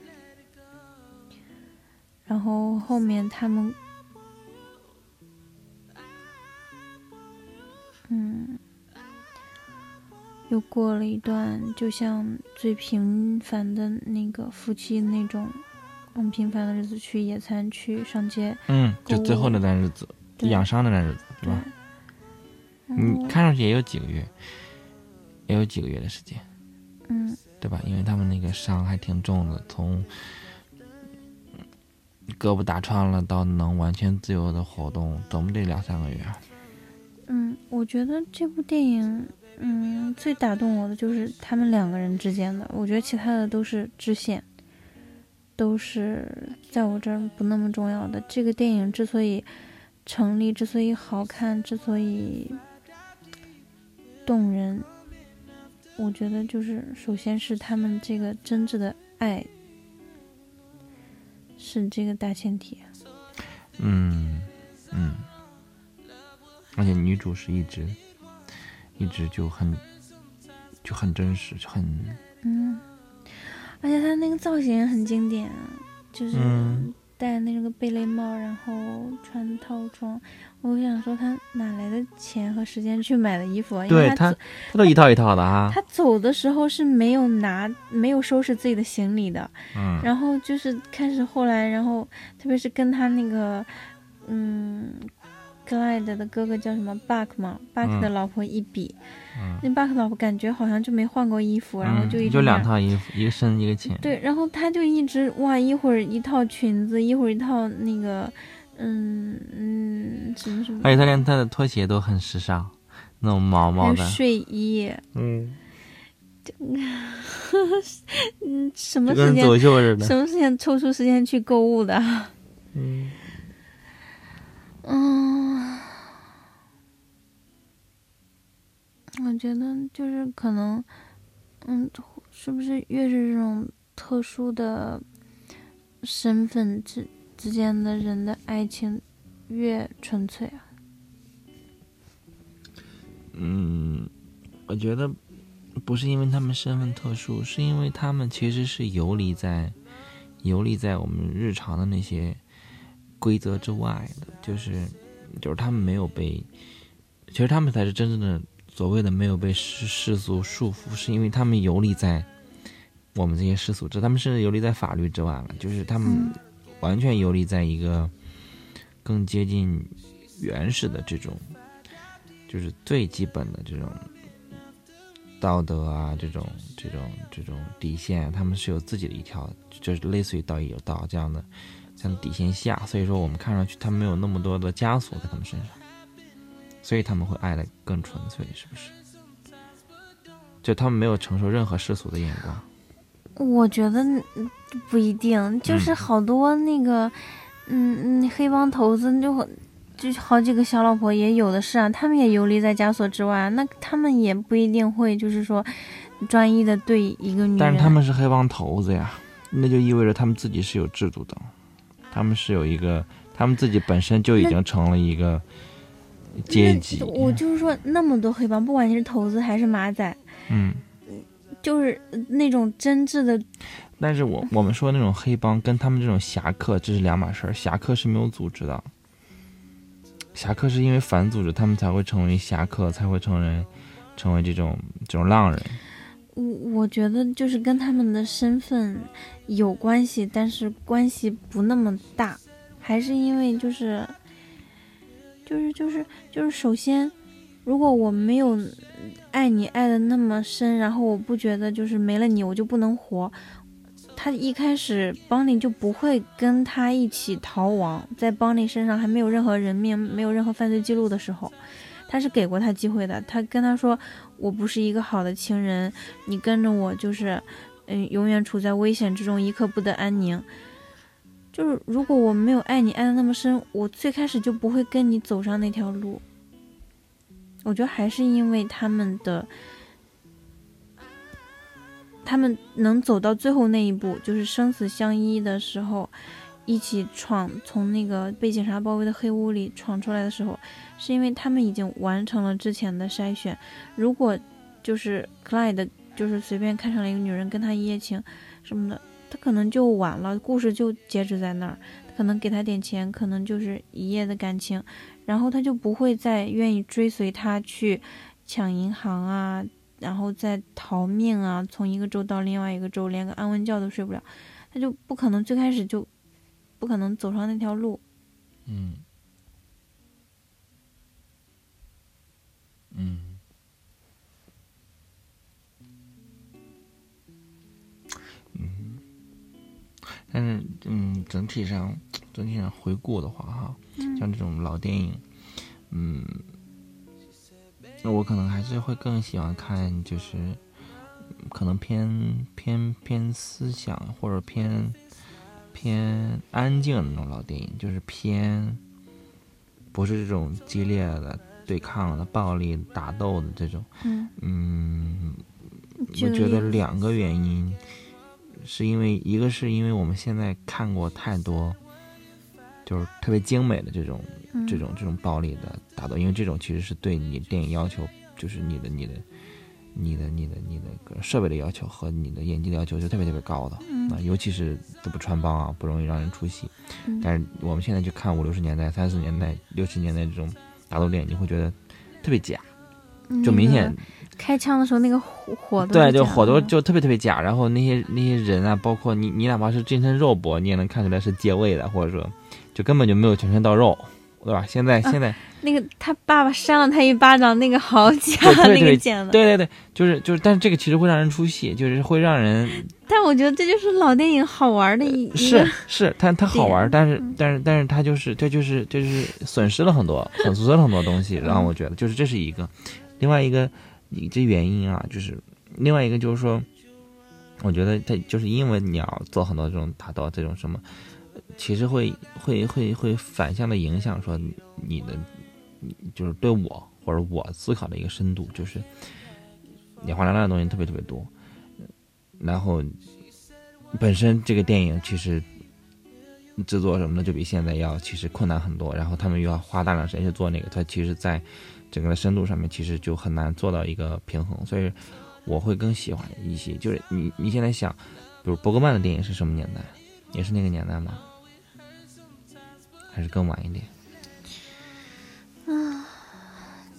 B: 然后后面他们，嗯，又过了一段就像最平凡的那个夫妻那种很平凡的日子，去野餐，去上街，
A: 嗯，就最后那段日子，
B: 对
A: 养伤那段日子，对
B: 对
A: 吧？，
B: 然后
A: 你看上去也有几个月，也有几个月的时间，
B: 嗯
A: 对吧？因为他们那个伤还挺重的，从胳膊打穿了到能完全自由的活动，怎么得两三个月？
B: 嗯，我觉得这部电影，嗯，最打动我的就是他们两个人之间的，我觉得其他的都是支线，都是在我这儿不那么重要的。这个电影之所以成立，之所以好看，之所以动人，我觉得就是首先是他们这个真挚的爱是这个大前提。
A: 嗯嗯，而且女主是一直一直就很就很真实，就很
B: 嗯，而且她那个造型也很经典，就是
A: 嗯
B: 戴那个贝雷帽，然后穿套装。我想说，他哪来的钱和时间去买的衣服啊？因为
A: 对他
B: 他
A: 他都一套一套的啊。
B: 他走的时候是没有拿、没有收拾自己的行李的。
A: 嗯
B: 然后就是开始后来，然后特别是跟他那个，嗯。Glide 的哥哥叫什么 Buck 嘛，Buck 的
A: 嗯
B: 老婆一比，
A: 嗯，
B: 那 Buck 老婆感觉好像就没换过衣服，然后
A: 嗯
B: 就一直
A: 就两套衣服，一个深一个浅。
B: 对，然后他就一直哇，一会儿一套裙子，一会儿一套那个，嗯嗯，什么什么，
A: 而且他连他的拖鞋都很时尚，那种毛毛的。
B: 睡衣，
A: 嗯，
B: 嗯，什么时间
A: 秀似的。
B: 什么时间抽出时间去购物的？
A: 嗯
B: 嗯，我觉得就是可能，嗯，是不是越是这种特殊的身份之之间的人的爱情，越纯粹啊？
A: 嗯，我觉得不是因为他们身份特殊，是因为他们其实是游离在游离在我们日常的那些规则之外的，就是就是他们没有被，其实他们才是真正的所谓的没有被世世俗束缚，是因为他们游离在我们这些世俗之，他们甚至游离在法律之外了，就是他们完全游离在一个更接近原始的这种。就是最基本的这种道德啊，这种这种这种底线，他们是有自己的一条，就是类似于道义有道这样的像底线下，所以说我们看上去他们没有那么多的枷锁在他们身上，所以他们会爱的更纯粹，是不是？就他们没有承受任何世俗的眼
B: 光。我觉得不一定，就是好多那个，嗯嗯，黑帮头子就。就好几个小老婆也有的是啊，他们也游离在枷锁之外，那他们也不一定会就是说专一的对一个女人。
A: 但是他们是黑帮头子呀，那就意味着他们自己是有制度的，他们是有一个，他们自己本身就已经成了一个阶级。
B: 我就是说，那么多黑帮，不管你是头子还是马仔，
A: 嗯，
B: 就是那种真挚的。
A: 但是我我们说那种黑帮跟他们这种侠客这是两码事儿，侠客是没有组织的。侠客是因为反组织，他们才会成为侠客，才会成为成为这种这种浪人。
B: 我我觉得就是跟他们的身份有关系，但是关系不那么大，还是因为就是就是就是就是，首先，如果我没有爱你爱的那么深，然后我不觉得就是没了你我就不能活。他一开始邦尼就不会跟他一起逃亡，在邦尼身上还没有任何人命、没有任何犯罪记录的时候，他是给过他机会的。他跟他说：“我不是一个好的情人，你跟着我就是，嗯，永远处在危险之中，一刻不得安宁。就是如果我没有爱你爱的那么深，我最开始就不会跟你走上那条路。我觉得还是因为他们的。”他们能走到最后那一步，就是生死相依的时候，一起闯从那个被警察包围的黑屋里闯出来的时候，是因为他们已经完成了之前的筛选。如果就是克莱的，就是随便看上了一个女人跟他一夜情什么的，他可能就晚了，故事就截止在那儿。可能给他点钱，可能就是一夜的感情，然后他就不会再愿意追随他去抢银行啊。然后再逃命啊！从一个州到另外一个州，连个安稳觉都睡不了，他就不可能最开始就不可能走上那条路。
A: 嗯，但是嗯，整体上 整体上回顾的话，哈，像这种老电影，嗯。那我可能还是会更喜欢看，就是可能偏偏偏思想或者偏偏安静的那种老电影，就是偏不是这种激烈的对抗的、暴力打斗的这种。嗯，我觉得两个原因，是因为一个是因为我们现在看过太多，就是特别精美的这种。这种这种暴力的打斗，因为这种其实是对你电影要求，就是你的你的你的你的你的个设备的要求和你的演技的要求是特别特别高的啊，尤其是都不穿帮啊，不容易让人出戏。但是我们现在去看五六十年代、三十年代、六十年代这种打斗电影，你会觉得特别假，就明显
B: 开枪的时候那个火火
A: 对，就火都就特别特别假。然后那些那些人啊，包括你你哪怕是近身肉搏，你也能看出来是借位的，或者说就根本就没有全身到肉。对吧？现在现在
B: 那个他爸爸扇了他一巴掌，那个好假，那个剪
A: 的。对对对，就是就是，但是这个其实会让人出戏，就是会让人。
B: 但我觉得这就是老电影好玩的一
A: 是是，它它好玩，但是但是但是它就是这就是就是损失了很多，损失了很多东西，让我觉得就是这是一个，另外一个你这原因啊，就是另外一个就是说，我觉得它就是因为你要做很多这种打斗这种什么。其实会会会会反向的影响，说你的，就是对我或者我思考的一个深度，就是眼花缭乱的东西特别特别多，然后本身这个电影其实制作什么的就比现在要其实困难很多，然后他们又要花大量时间去做那个，它其实，在整个的深度上面其实就很难做到一个平衡，所以我会更喜欢一些。就是你你现在想，比如伯格曼的电影是什么年代？也是那个年代吗？还是更晚一点？
B: 啊，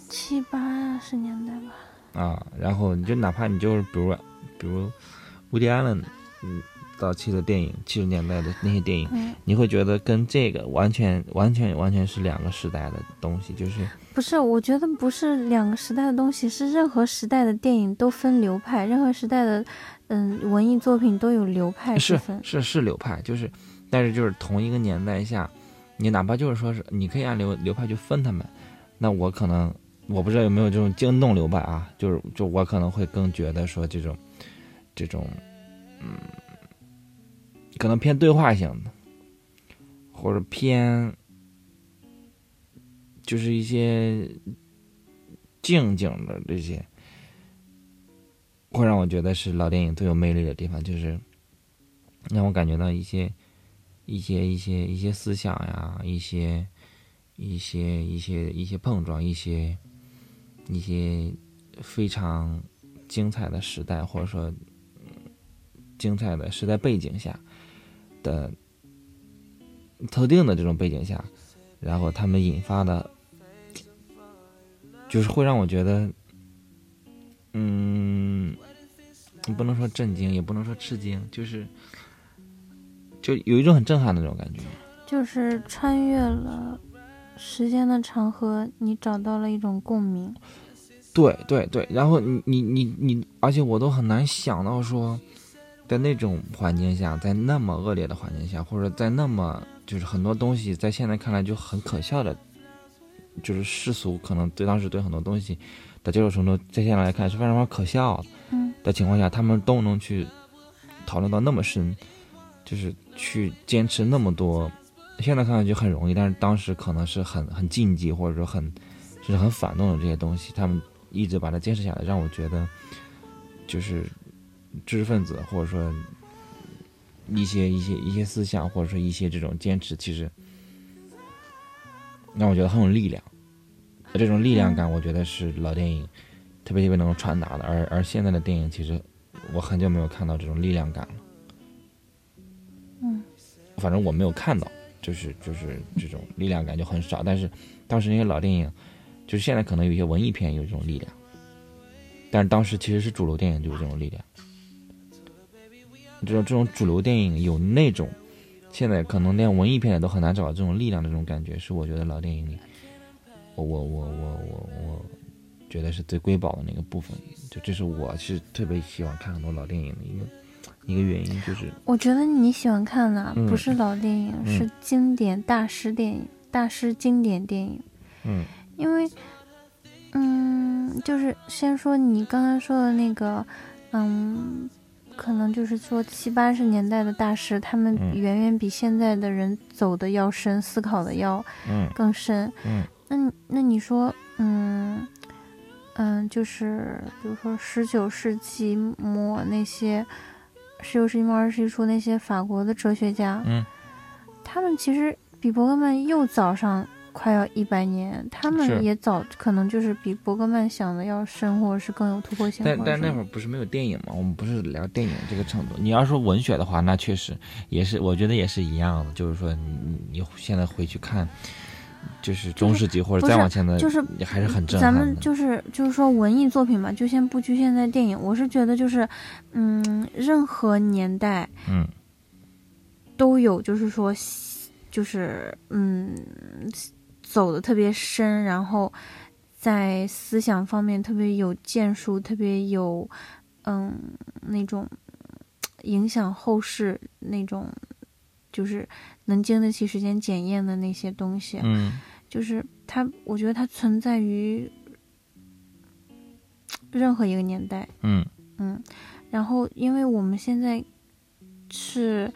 B: 七八十年代吧。
A: 啊，然后你就哪怕你就是比如比如乌迪安伦，嗯。早期的电影，七十年代的那些电影，你会觉得跟这个完全、完全、完全是两个时代的东西，就是
B: 不是？我觉得不是两个时代的东西，是任何时代的电影都分流派，任何时代的嗯文艺作品都有流派
A: 是是是流派，就是，但是就是同一个年代下，你哪怕就是说是你可以按流流派去分他们，那我可能我不知道有没有这种惊动流派啊，就是就我可能会更觉得说这种这种嗯。可能偏对话型的，或者偏就是一些静静的这些，会让我觉得是老电影最有魅力的地方，就是让我感觉到一些一些一些一些思想呀，一些一些一些一些碰撞，一些一些非常精彩的时代，或者说精彩的时代背景下。的特定的这种背景下，然后他们引发的，就是会让我觉得，嗯，不能说震惊，也不能说吃惊，就是就有一种很震撼的那种感觉，
B: 就是穿越了时间的长河，你找到了一种共鸣。
A: 对对对，然后你你你你，而且我都很难想到说。在那种环境下，在那么恶劣的环境下，或者在那么就是很多东西在现在看来就很可笑的，就是世俗可能对当时对很多东西的接受程度，在现在来看是非常非常可笑。的情况下，他们都能去讨论到那么深，就是去坚持那么多，现在看上去很容易，但是当时可能是很很禁忌或者说很就是很反动的这些东西，他们一直把它坚持下来，让我觉得就是。知识分子，或者说一些一些一些思想，或者说一些这种坚持，其实让我觉得很有力量。这种力量感，我觉得是老电影特别特别能够传达的。而而现在的电影，其实我很久没有看到这种力量感了。
B: 嗯，
A: 反正我没有看到，就是就是这种力量感就很少。但是当时那些老电影，就是现在可能有一些文艺片有这种力量，但是当时其实是主流电影就有这种力量。这种这种主流电影有那种，现在可能连文艺片都很难找到这种力量的这种感觉，是我觉得老电影里，我我我我我我觉得是最瑰宝的那个部分。就这是我是特别喜欢看很多老电影的一个一个原因，就是
B: 我觉得你喜欢看的不是老电影，是经典大师电影、大师经典电影。
A: 嗯，
B: 因为嗯，就是先说你刚刚说的那个，嗯。可能就是说七八十年代的大师，他们远远比现在的人走的要深，思考的要更深。
A: 嗯，
B: 那那你说，嗯嗯，就是比如说十九世纪末那些，十九世纪末二十世纪初那些法国的哲学家，
A: 嗯，
B: 他们其实比伯格曼又早上。快要一百年，他们也早可能就是比伯格曼想的要深，或者是更有突破性。
A: 但但那会儿不是没有电影吗？我们不是聊电影这个程度。你要说文学的话，那确实也是，我觉得也是一样的。就是说，你你现在回去看，就是中世纪或者再往前的，
B: 就是
A: 还是很震撼
B: 咱们就是就是说文艺作品嘛，就先不局限在电影。我是觉得就是，嗯，任何年代，
A: 嗯，
B: 都有就是说，就是嗯。走的特别深，然后在思想方面特别有建树，特别有嗯那种影响后世那种，就是能经得起时间检验的那些东西。
A: 嗯，
B: 就是它，我觉得它存在于任何一个年代。
A: 嗯
B: 嗯，然后因为我们现在是。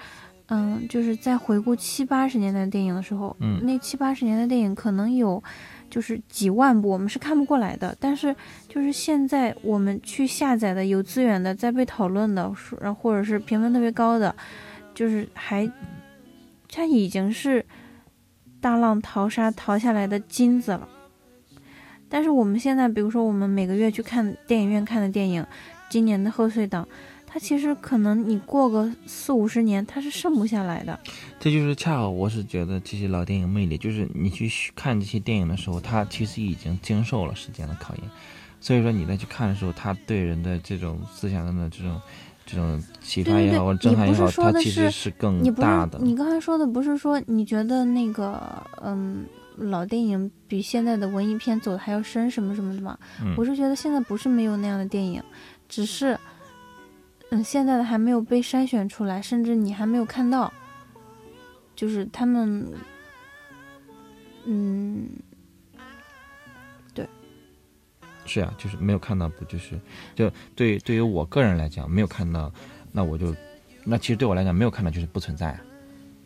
B: 嗯，就是在回顾七八十年代电影的时候，
A: 嗯，
B: 那七八十年代电影可能有，就是几万部，我们是看不过来的。但是，就是现在我们去下载的有资源的，在被讨论的，然后或者是评分特别高的，就是还它已经是大浪淘沙淘下来的金子了。但是我们现在，比如说我们每个月去看电影院看的电影，今年的贺岁档，它其实可能你过个四五十年，它是剩不下来的。
A: 这就是恰好我是觉得这些老电影魅力，就是你去看这些电影的时候，它其实已经经受了时间的考验。所以说你再去看的时候，它对人的这种思想上的这种。这种启发也好，或者震撼也好，它其实
B: 是
A: 更
B: 大
A: 的。
B: 你刚才说的不是说你觉得那个嗯老电影比现在的文艺片走的还要深什么什么的吗？我是觉得现在不是没有那样的电影，只是嗯现在的还没有被筛选出来，甚至你还没有看到，就是他们嗯。
A: 对是呀，就是没有看到，不就是，就对对于我个人来讲，没有看到，那我就，那其实对我来讲，没有看到就是不存在，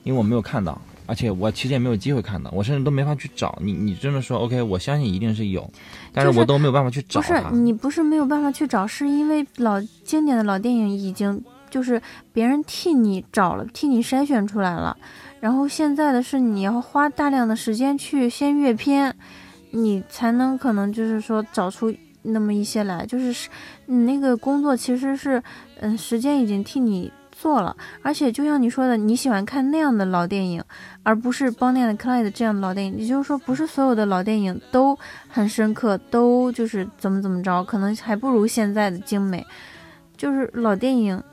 A: 因为我没有看到，而且我其实也没有机会看到，我甚至都没法去找你。你真的说 OK，我相信一定是有，但是我都没有办法去找。
B: 不是你不是没有办法去找，是因为老经典的老电影已经就是别人替你找了，替你筛选出来了，然后现在的是你要花大量的时间去先阅片。你才能可能就是说找出那么一些来，就是你那个工作其实是，嗯，时间已经替你做了，而且就像你说的，你喜欢看那样的老电影，而不是邦尼的克莱的这样的老电影。也就是说，不是所有的老电影都很深刻，都就是怎么怎么着，可能还不如现在的精美。就是老电影，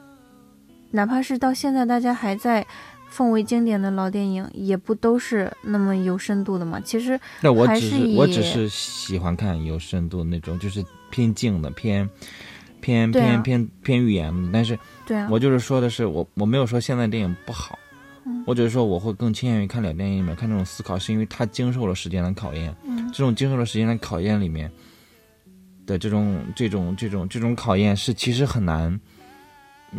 B: 哪怕是到现在大家还在。奉为经典的老电影也不都是那么有深度的嘛？其实，
A: 那我只是我只是喜欢看有深度那种，就是偏静的、偏偏偏偏偏语言。但是，
B: 对啊，
A: 我就是说的是我我没有说现在电影不好，我只是说我会更倾向于看老电影里面看这种思考，是因为它经受了时间的考验。
B: 嗯，
A: 这种经受了时间的考验里面的这种这种这种这种考验是其实很难，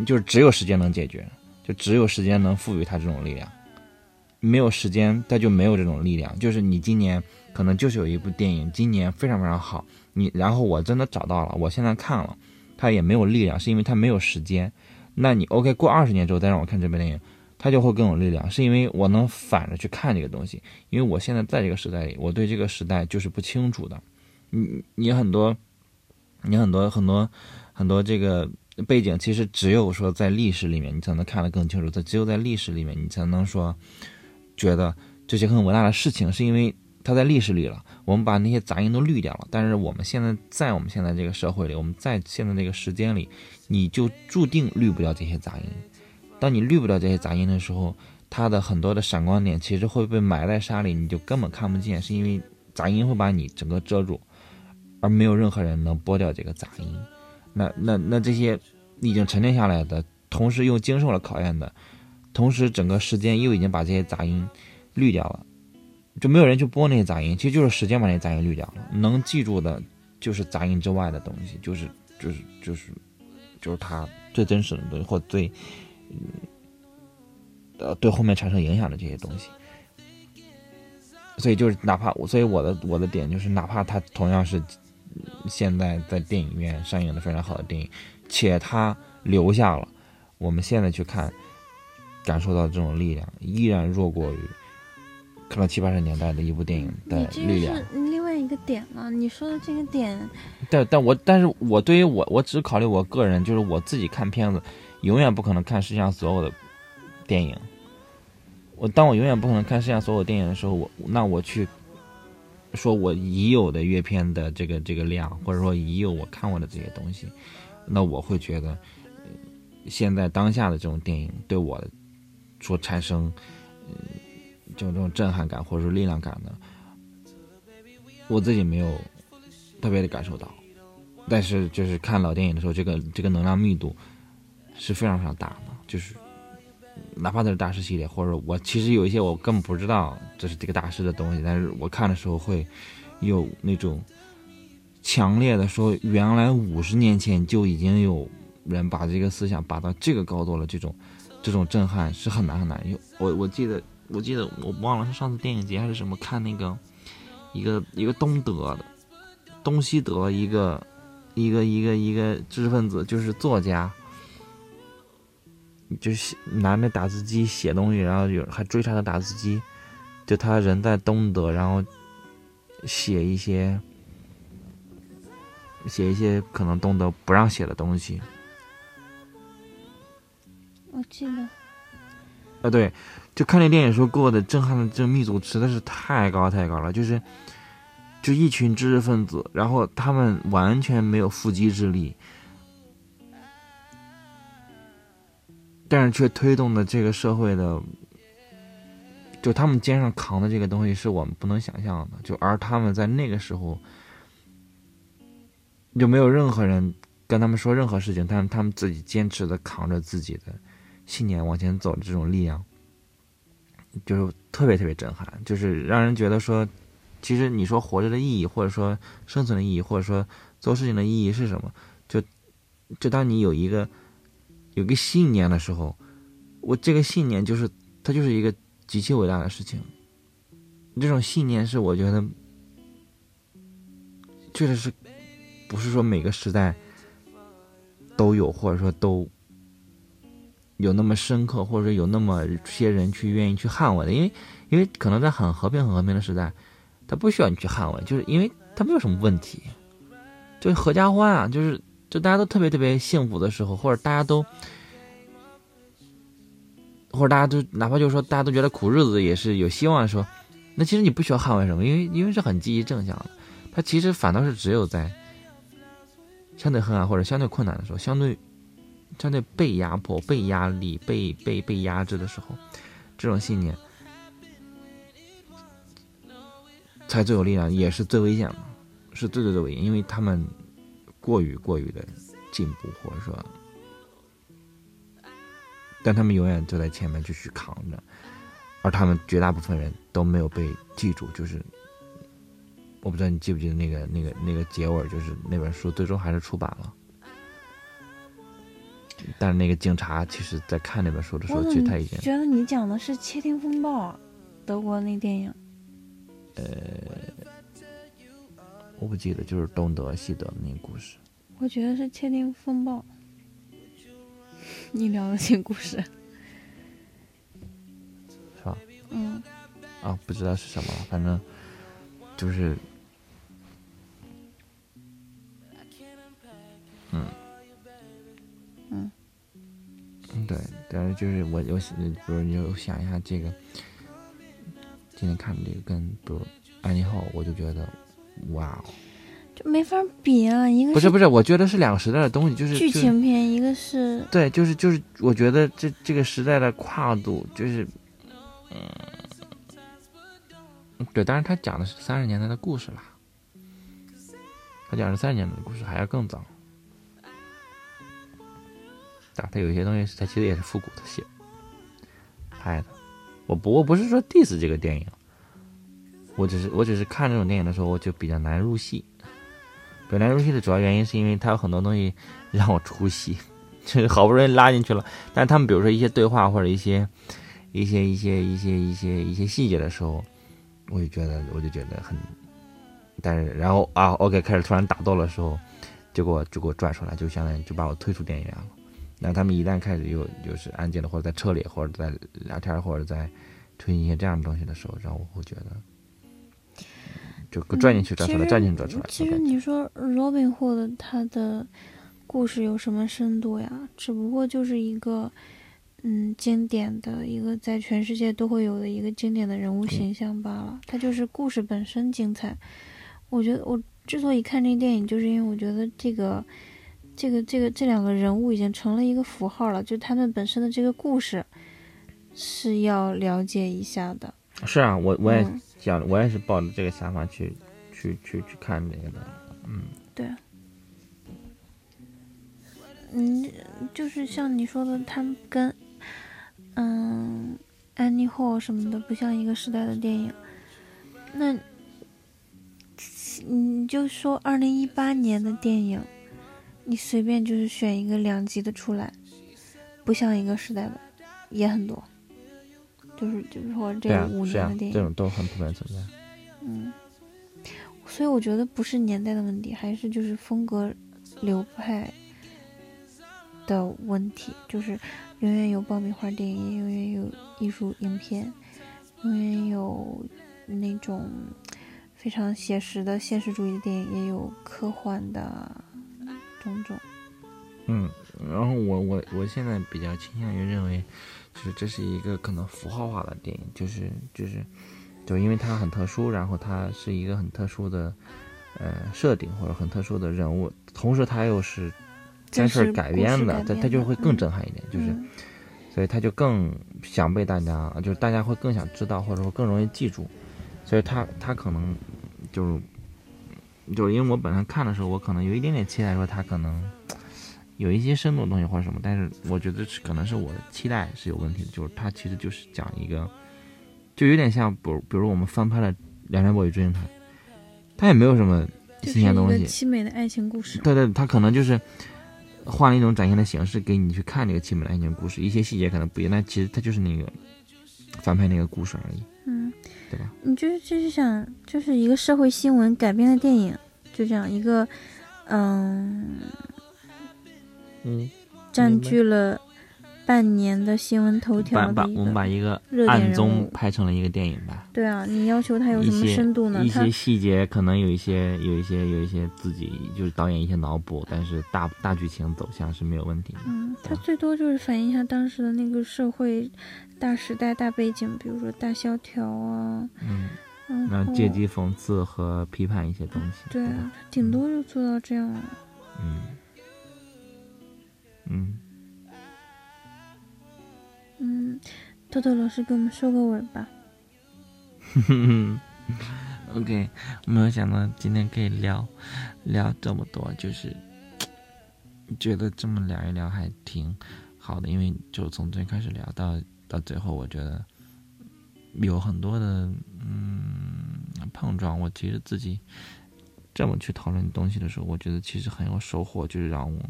A: 就是只有时间能解决。就只有时间能赋予他这种力量，没有时间他就没有这种力量。就是你今年可能就是有一部电影，今年非常非常好，你然后我真的找到了，我现在看了，他也没有力量，是因为他没有时间。那你 OK 过二十年之后再让我看这部电影，他就会更有力量，是因为我能反着去看这个东西。因为我现在在这个时代里，我对这个时代就是不清楚的。你你很多，你很多很多很多这个。背景其实只有说在历史里面，你才能看得更清楚。它只有在历史里面，你才能说觉得这些很伟大的事情，是因为它在历史里了。我们把那些杂音都滤掉了。但是我们现在在我们现在这个社会里，我们在现在这个时间里，你就注定滤不掉这些杂音。当你滤不掉这些杂音的时候，它的很多的闪光点其实会被埋在沙里，你就根本看不见，是因为杂音会把你整个遮住，而没有任何人能剥掉这个杂音。那那那这些已经沉淀下来的，同时又经受了考验的，同时整个时间又已经把这些杂音滤掉了，就没有人去播那些杂音，其实就是时间把那些杂音滤掉了。能记住的，就是杂音之外的东西，就是就是就是就是它最真实的东西，或最呃对后面产生影响的这些东西。所以就是哪怕，所以我的我的点就是，哪怕它同样是。现在在电影院上映的非常好的电影，且它留下了我们现在去看，感受到这种力量，依然弱过于可能七八十年代的一部电影的力量。
B: 是另外一个点了，你说的这个点。
A: 但但我但是我对于我我只考虑我个人，就是我自己看片子，永远不可能看世界上所有的电影。我当我永远不可能看世界上所有电影的时候，我那我去。说我已有的阅片的这个这个量，或者说已有我看过的这些东西，那我会觉得，现在当下的这种电影对我所产生，就这种震撼感或者说力量感的，我自己没有特别的感受到，但是就是看老电影的时候，这个这个能量密度是非常非常大的，就是。哪怕它是大师系列，或者我其实有一些我根本不知道这是这个大师的东西，但是我看的时候会有那种强烈的说，原来五十年前就已经有人把这个思想拔到这个高度了，这种这种震撼是很难很难。有我我记得我记得我忘了是上次电影节还是什么看那个一个一个东德的东西德一个一个一个一个知识分子就是作家。就是拿那打字机写东西，然后有还追查他打字机，就他人在东德，然后写一些写一些可能东德不让写的东西。
B: 我记得，
A: 啊，对，就看那电影时候给我的震撼的这个密度实在是太高太高了，就是就一群知识分子，然后他们完全没有腹肌之力，但是却推动了这个社会的，就他们肩上扛的这个东西是我们不能想象的，就而他们在那个时候就没有任何人跟他们说任何事情，但是他们自己坚持的扛着自己的。信念往前走的这种力量，就是特别特别震撼，就是让人觉得说，其实你说活着的意义，或者说生存的意义，或者说做事情的意义是什么？就就当你有一个有个信念的时候，我这个信念就是它就是一个极其伟大的事情。这种信念是我觉得，确实是不是说每个时代都有，或者说都。有那么深刻，或者有那么些人去愿意去捍卫的，因为，因为可能在很和平、很和平的时代，他不需要你去捍卫，就是因为他没有什么问题，就是合家欢啊，就是就大家都特别特别幸福的时候，或者大家都，或者大家都哪怕就是说大家都觉得苦日子也是有希望的时候，那其实你不需要捍卫什么，因为因为是很积极正向的，他其实反倒是只有在相对黑暗或者相对困难的时候，相对。相对被压迫、被压力、被被被压制的时候，这种信念才最有力量，也是最危险的，是最最最危险，因为他们过于过于的进步，或者说，但他们永远就在前面继续扛着，而他们绝大部分人都没有被记住。就是我不知道你记不记得那个那个那个结尾，就是那本书最终还是出版了。但是那个警察其实，在看那本书的时候，其实他已经
B: 觉得你讲的是《窃听风暴》，德国那电影。
A: 呃，我不记得，就是东德西德的那个故事。
B: 我觉得是《窃听风暴》。你聊的这故事
A: 是吧？
B: 嗯。
A: 啊，不知道是什么了，反正就是，嗯。
B: 嗯，
A: 对，但是就是我我比如你就想一下这个，今天看的这个跟比如《安妮后》，我就觉得，哇哦，
B: 就没法比啊！一个
A: 不是不是，我觉得是两个时代的东西，就是
B: 剧情片，一个是
A: 对，就是就是，我觉得这这个时代的跨度就是，嗯，对，当然他讲的是三十年代的故事啦，他讲的三十年代的故事还要更早。他有些东西，他其实也是复古的写拍的。我不过不是说 diss 这个电影，我只是我只是看这种电影的时候，我就比较难入戏。比较难入戏的主要原因是因为它有很多东西让我出戏，就是好不容易拉进去了，但他们比如说一些对话或者一些一些一些一些一些一些细节的时候，我就觉得我就觉得很，但是然后啊，OK 开始突然打斗的时候，就给我就给我拽出来，就相当于就把我推出电影院了。那他们一旦开始有就是安静的，或者在车里，或者在聊天，或者在推一些这样的东西的时候，然后我会觉得，就转进去转出来，拽进去拽出来。
B: 其实你说 Robin Hood 他的故事有什么深度呀？只不过就是一个嗯经典的一个在全世界都会有的一个经典的人物形象罢了。他就是故事本身精彩。我觉得我之所以看这个电影，就是因为我觉得这个。这个这个这两个人物已经成了一个符号了，就他们本身的这个故事是要了解一下的。
A: 是啊，我我也讲，我也是抱着这个想法去去去去看这个的。嗯，
B: 对。嗯，就是像你说的，他们跟嗯安妮霍什么的不像一个时代的电影。那你就说二零一八年的电影。你随便就是选一个两集的出来，不像一个时代的，也很多，就是就是说这五年的电影，
A: 这种都很普遍存在。
B: 嗯，所以我觉得不是年代的问题，还是就是风格流派的问题，就是永远有爆米花电影，也永远有艺术影片，永远有那种非常写实的现实主义的电影，也有科幻的
A: 嗯，然后我我我现在比较倾向于认为，就是这是一个可能符号化的电影，就是就是就因为它很特殊，然后它是一个很特殊的呃设定或者很特殊的人物，同时它又是真事改编的，它它就会更震撼一点，就是所以它就更想被大家，就是大家会更想知道，或者说更容易记住，所以它它可能就是就是因为我本身看的时候，我可能有一点点期待，说他可能。有一些深度的东西或者什么，但是我觉得是可能是我的期待是有问题的。就是他其实就是讲一个，就有点像，比如比如我们翻拍了《梁山伯与祝英台》，他也没有什么新鲜东西，
B: 凄美的爱情故事。
A: 对对，他可能就是换了一种展现的形式给你去看这个凄美的爱情故事，一些细节可能不一样，但其实他就是那个翻拍那个故事而已。
B: 嗯，
A: 对吧？
B: 你就是就是想就是一个社会新闻改编的电影，就这样一个，嗯。
A: 嗯，
B: 占据了半年的新闻头条
A: 把我们把一个暗中拍成了一个电影吧。
B: 对啊，你要求它有什么深度呢？
A: 一些细节可能有一些、有一些、有一些自己就是导演一些脑补，但是大大剧情走向是没有问题的。
B: 嗯，它最多就是反映一下当时的那个社会大时代、大背景，比如说大萧条啊，
A: 嗯，那借机讽刺和批判一些东西。
B: 对
A: 啊，
B: 顶多就做到这样了。
A: 嗯。嗯，
B: 嗯，豆豆老师给我们收个尾吧。
A: OK，没有想到今天可以聊聊这么多，就是觉得这么聊一聊还挺好的，因为就从最开始聊到到最后，我觉得有很多的嗯碰撞。我其实自己这么去讨论东西的时候，我觉得其实很有收获，就是让我。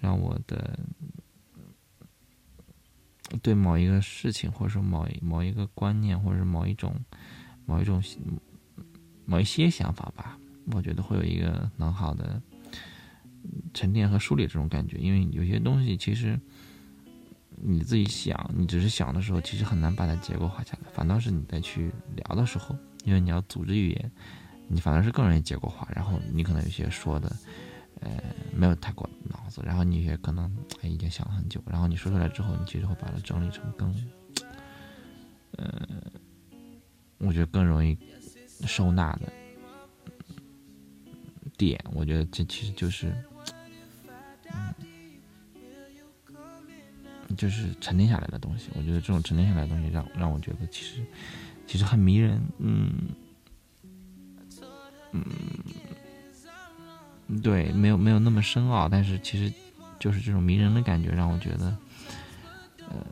A: 让我的对某一个事情，或者说某一某一个观念，或者是某一种某一种某一些想法吧，我觉得会有一个很好的沉淀和梳理这种感觉。因为有些东西其实你自己想，你只是想的时候，其实很难把它结构化下来。反倒是你再去聊的时候，因为你要组织语言，你反而是更容易结构化。然后你可能有些说的。呃，没有太过脑子，然后你也可能已经想了很久，然后你说出来之后，你其实会把它整理成更，呃，我觉得更容易收纳的点。我觉得这其实就是，嗯，就是沉淀下来的东西。我觉得这种沉淀下来的东西，让让我觉得其实其实很迷人。嗯，嗯。对，没有没有那么深奥，但是其实就是这种迷人的感觉，让我觉得，呃，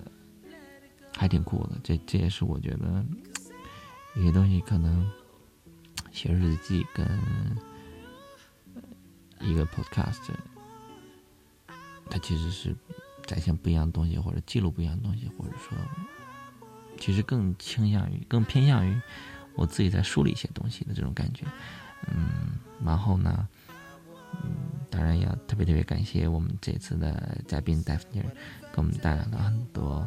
A: 还挺酷的。这这也是我觉得有些东西可能写日记跟一个 podcast，它其实是展现不一样的东西，或者记录不一样的东西，或者说，其实更倾向于、更偏向于我自己在梳理一些东西的这种感觉。嗯，然后呢？嗯，当然要特别特别感谢我们这次的嘉宾戴夫尼尔，给我们带来了很多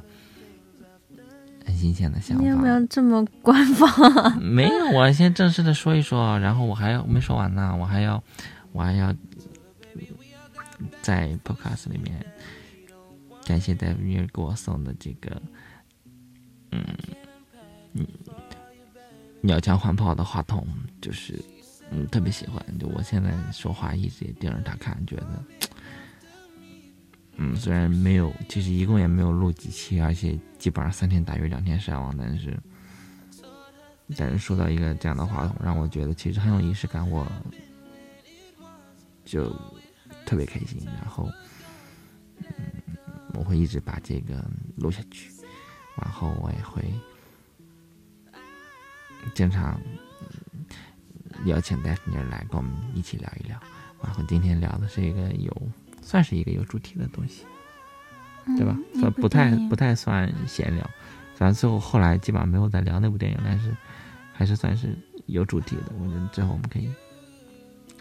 A: 很新鲜的想法。
B: 你要不要这么官方？
A: 没有，我先正式的说一说，然后我还要没说完呢，我还要我还要在 Podcast 里面感谢戴夫尼尔给我送的这个嗯嗯鸟枪换炮的话筒，就是。嗯，特别喜欢。就我现在说话一直也盯着他看，觉得，嗯，虽然没有，其实一共也没有录几期，而且基本上三天打鱼两天晒网，但是，但是收到一个这样的话筒，让我觉得其实很有仪式感，我就特别开心。然后，嗯，我会一直把这个录下去，然后我也会经常。邀请戴夫尼尔来跟我们一起聊一聊，然后今天聊的是一个有，算是一个有主题的东西，对吧？算不太不太算闲聊，反正最后后来基本上没有再聊那部电影，但是还是算是有主题的。我觉得最后我们可以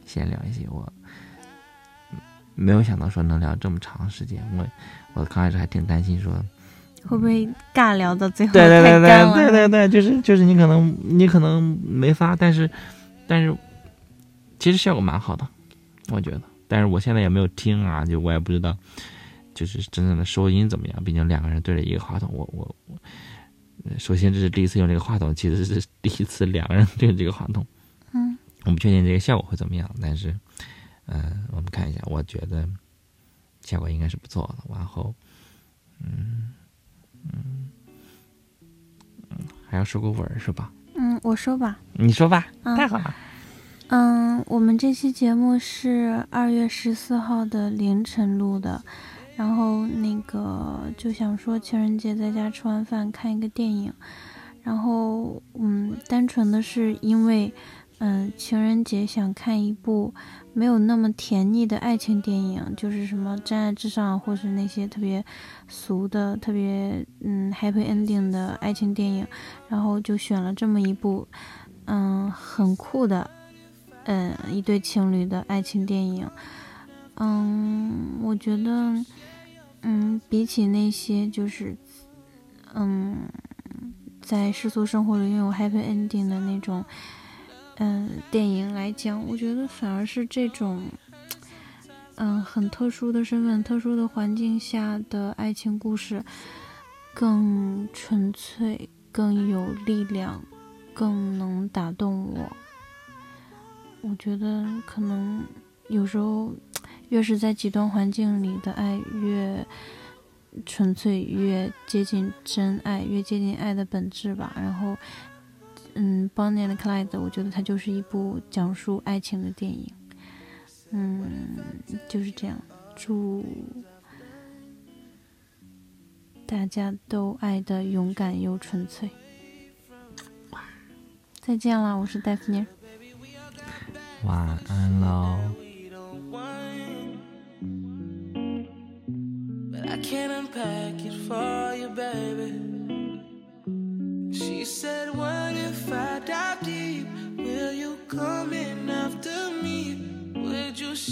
A: 闲聊一些我没有想到说能聊这么长时间，我我刚开始还挺担心说
B: 会不会尬聊到最后
A: 对对？对对对对，就是就是你可能你可能没发，但是但是其实效果蛮好的，我觉得。但是我现在也没有听啊，就我也不知道，就是真正的收音怎么样。毕竟两个人对着一个话筒，我我首先这是第一次用这个话筒，其实是第一次两个人对着这个话筒。
B: 嗯
A: 我不确定这个效果会怎么样，但是，嗯、我们看一下，我觉得效果应该是不错的。然后，嗯嗯嗯，还要收个尾儿是吧？
B: 嗯，我说吧。
A: 你说吧，
B: 嗯
A: 太好了。
B: 嗯，我们这期节目是二月十四号的凌晨录的，然后那个就想说情人节在家吃完饭看一个电影，然后嗯，单纯的是因为嗯情人节想看一部没有那么甜腻的爱情电影，就是什么《真爱至上》或是那些特别俗的、特别嗯 happy ending 的爱情电影，然后就选了这么一部嗯很酷的。嗯，一对情侣的爱情电影，嗯，我觉得，嗯，比起那些就是，嗯，在世俗生活里拥有 happy ending 的那种，嗯，电影来讲，我觉得反而是这种，嗯，很特殊的身份、特殊的环境下的爱情故事，更纯粹、更有力量、更能打动我。我觉得可能有时候，越是在极端环境里的爱越纯粹，越接近真爱，越接近爱的本质吧。然后，嗯，Bonnie and Clyde，我觉得它就是一部讲述爱情的电影。嗯，就是这样。祝大家都爱的勇敢又纯粹。再见了，我是戴芙妮。
A: 晚安喽。
C: But I can't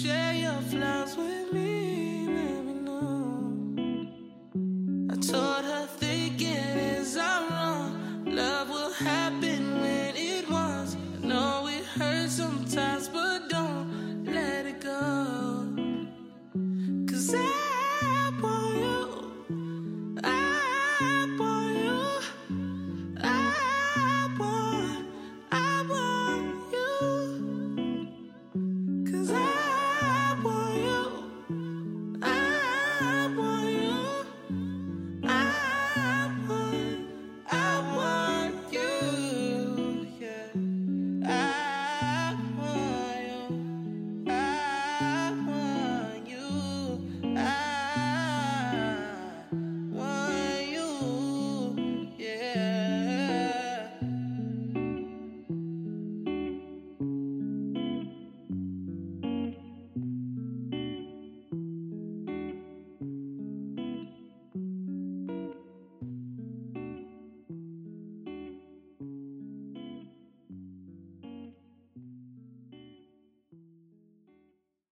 C: share your flowers with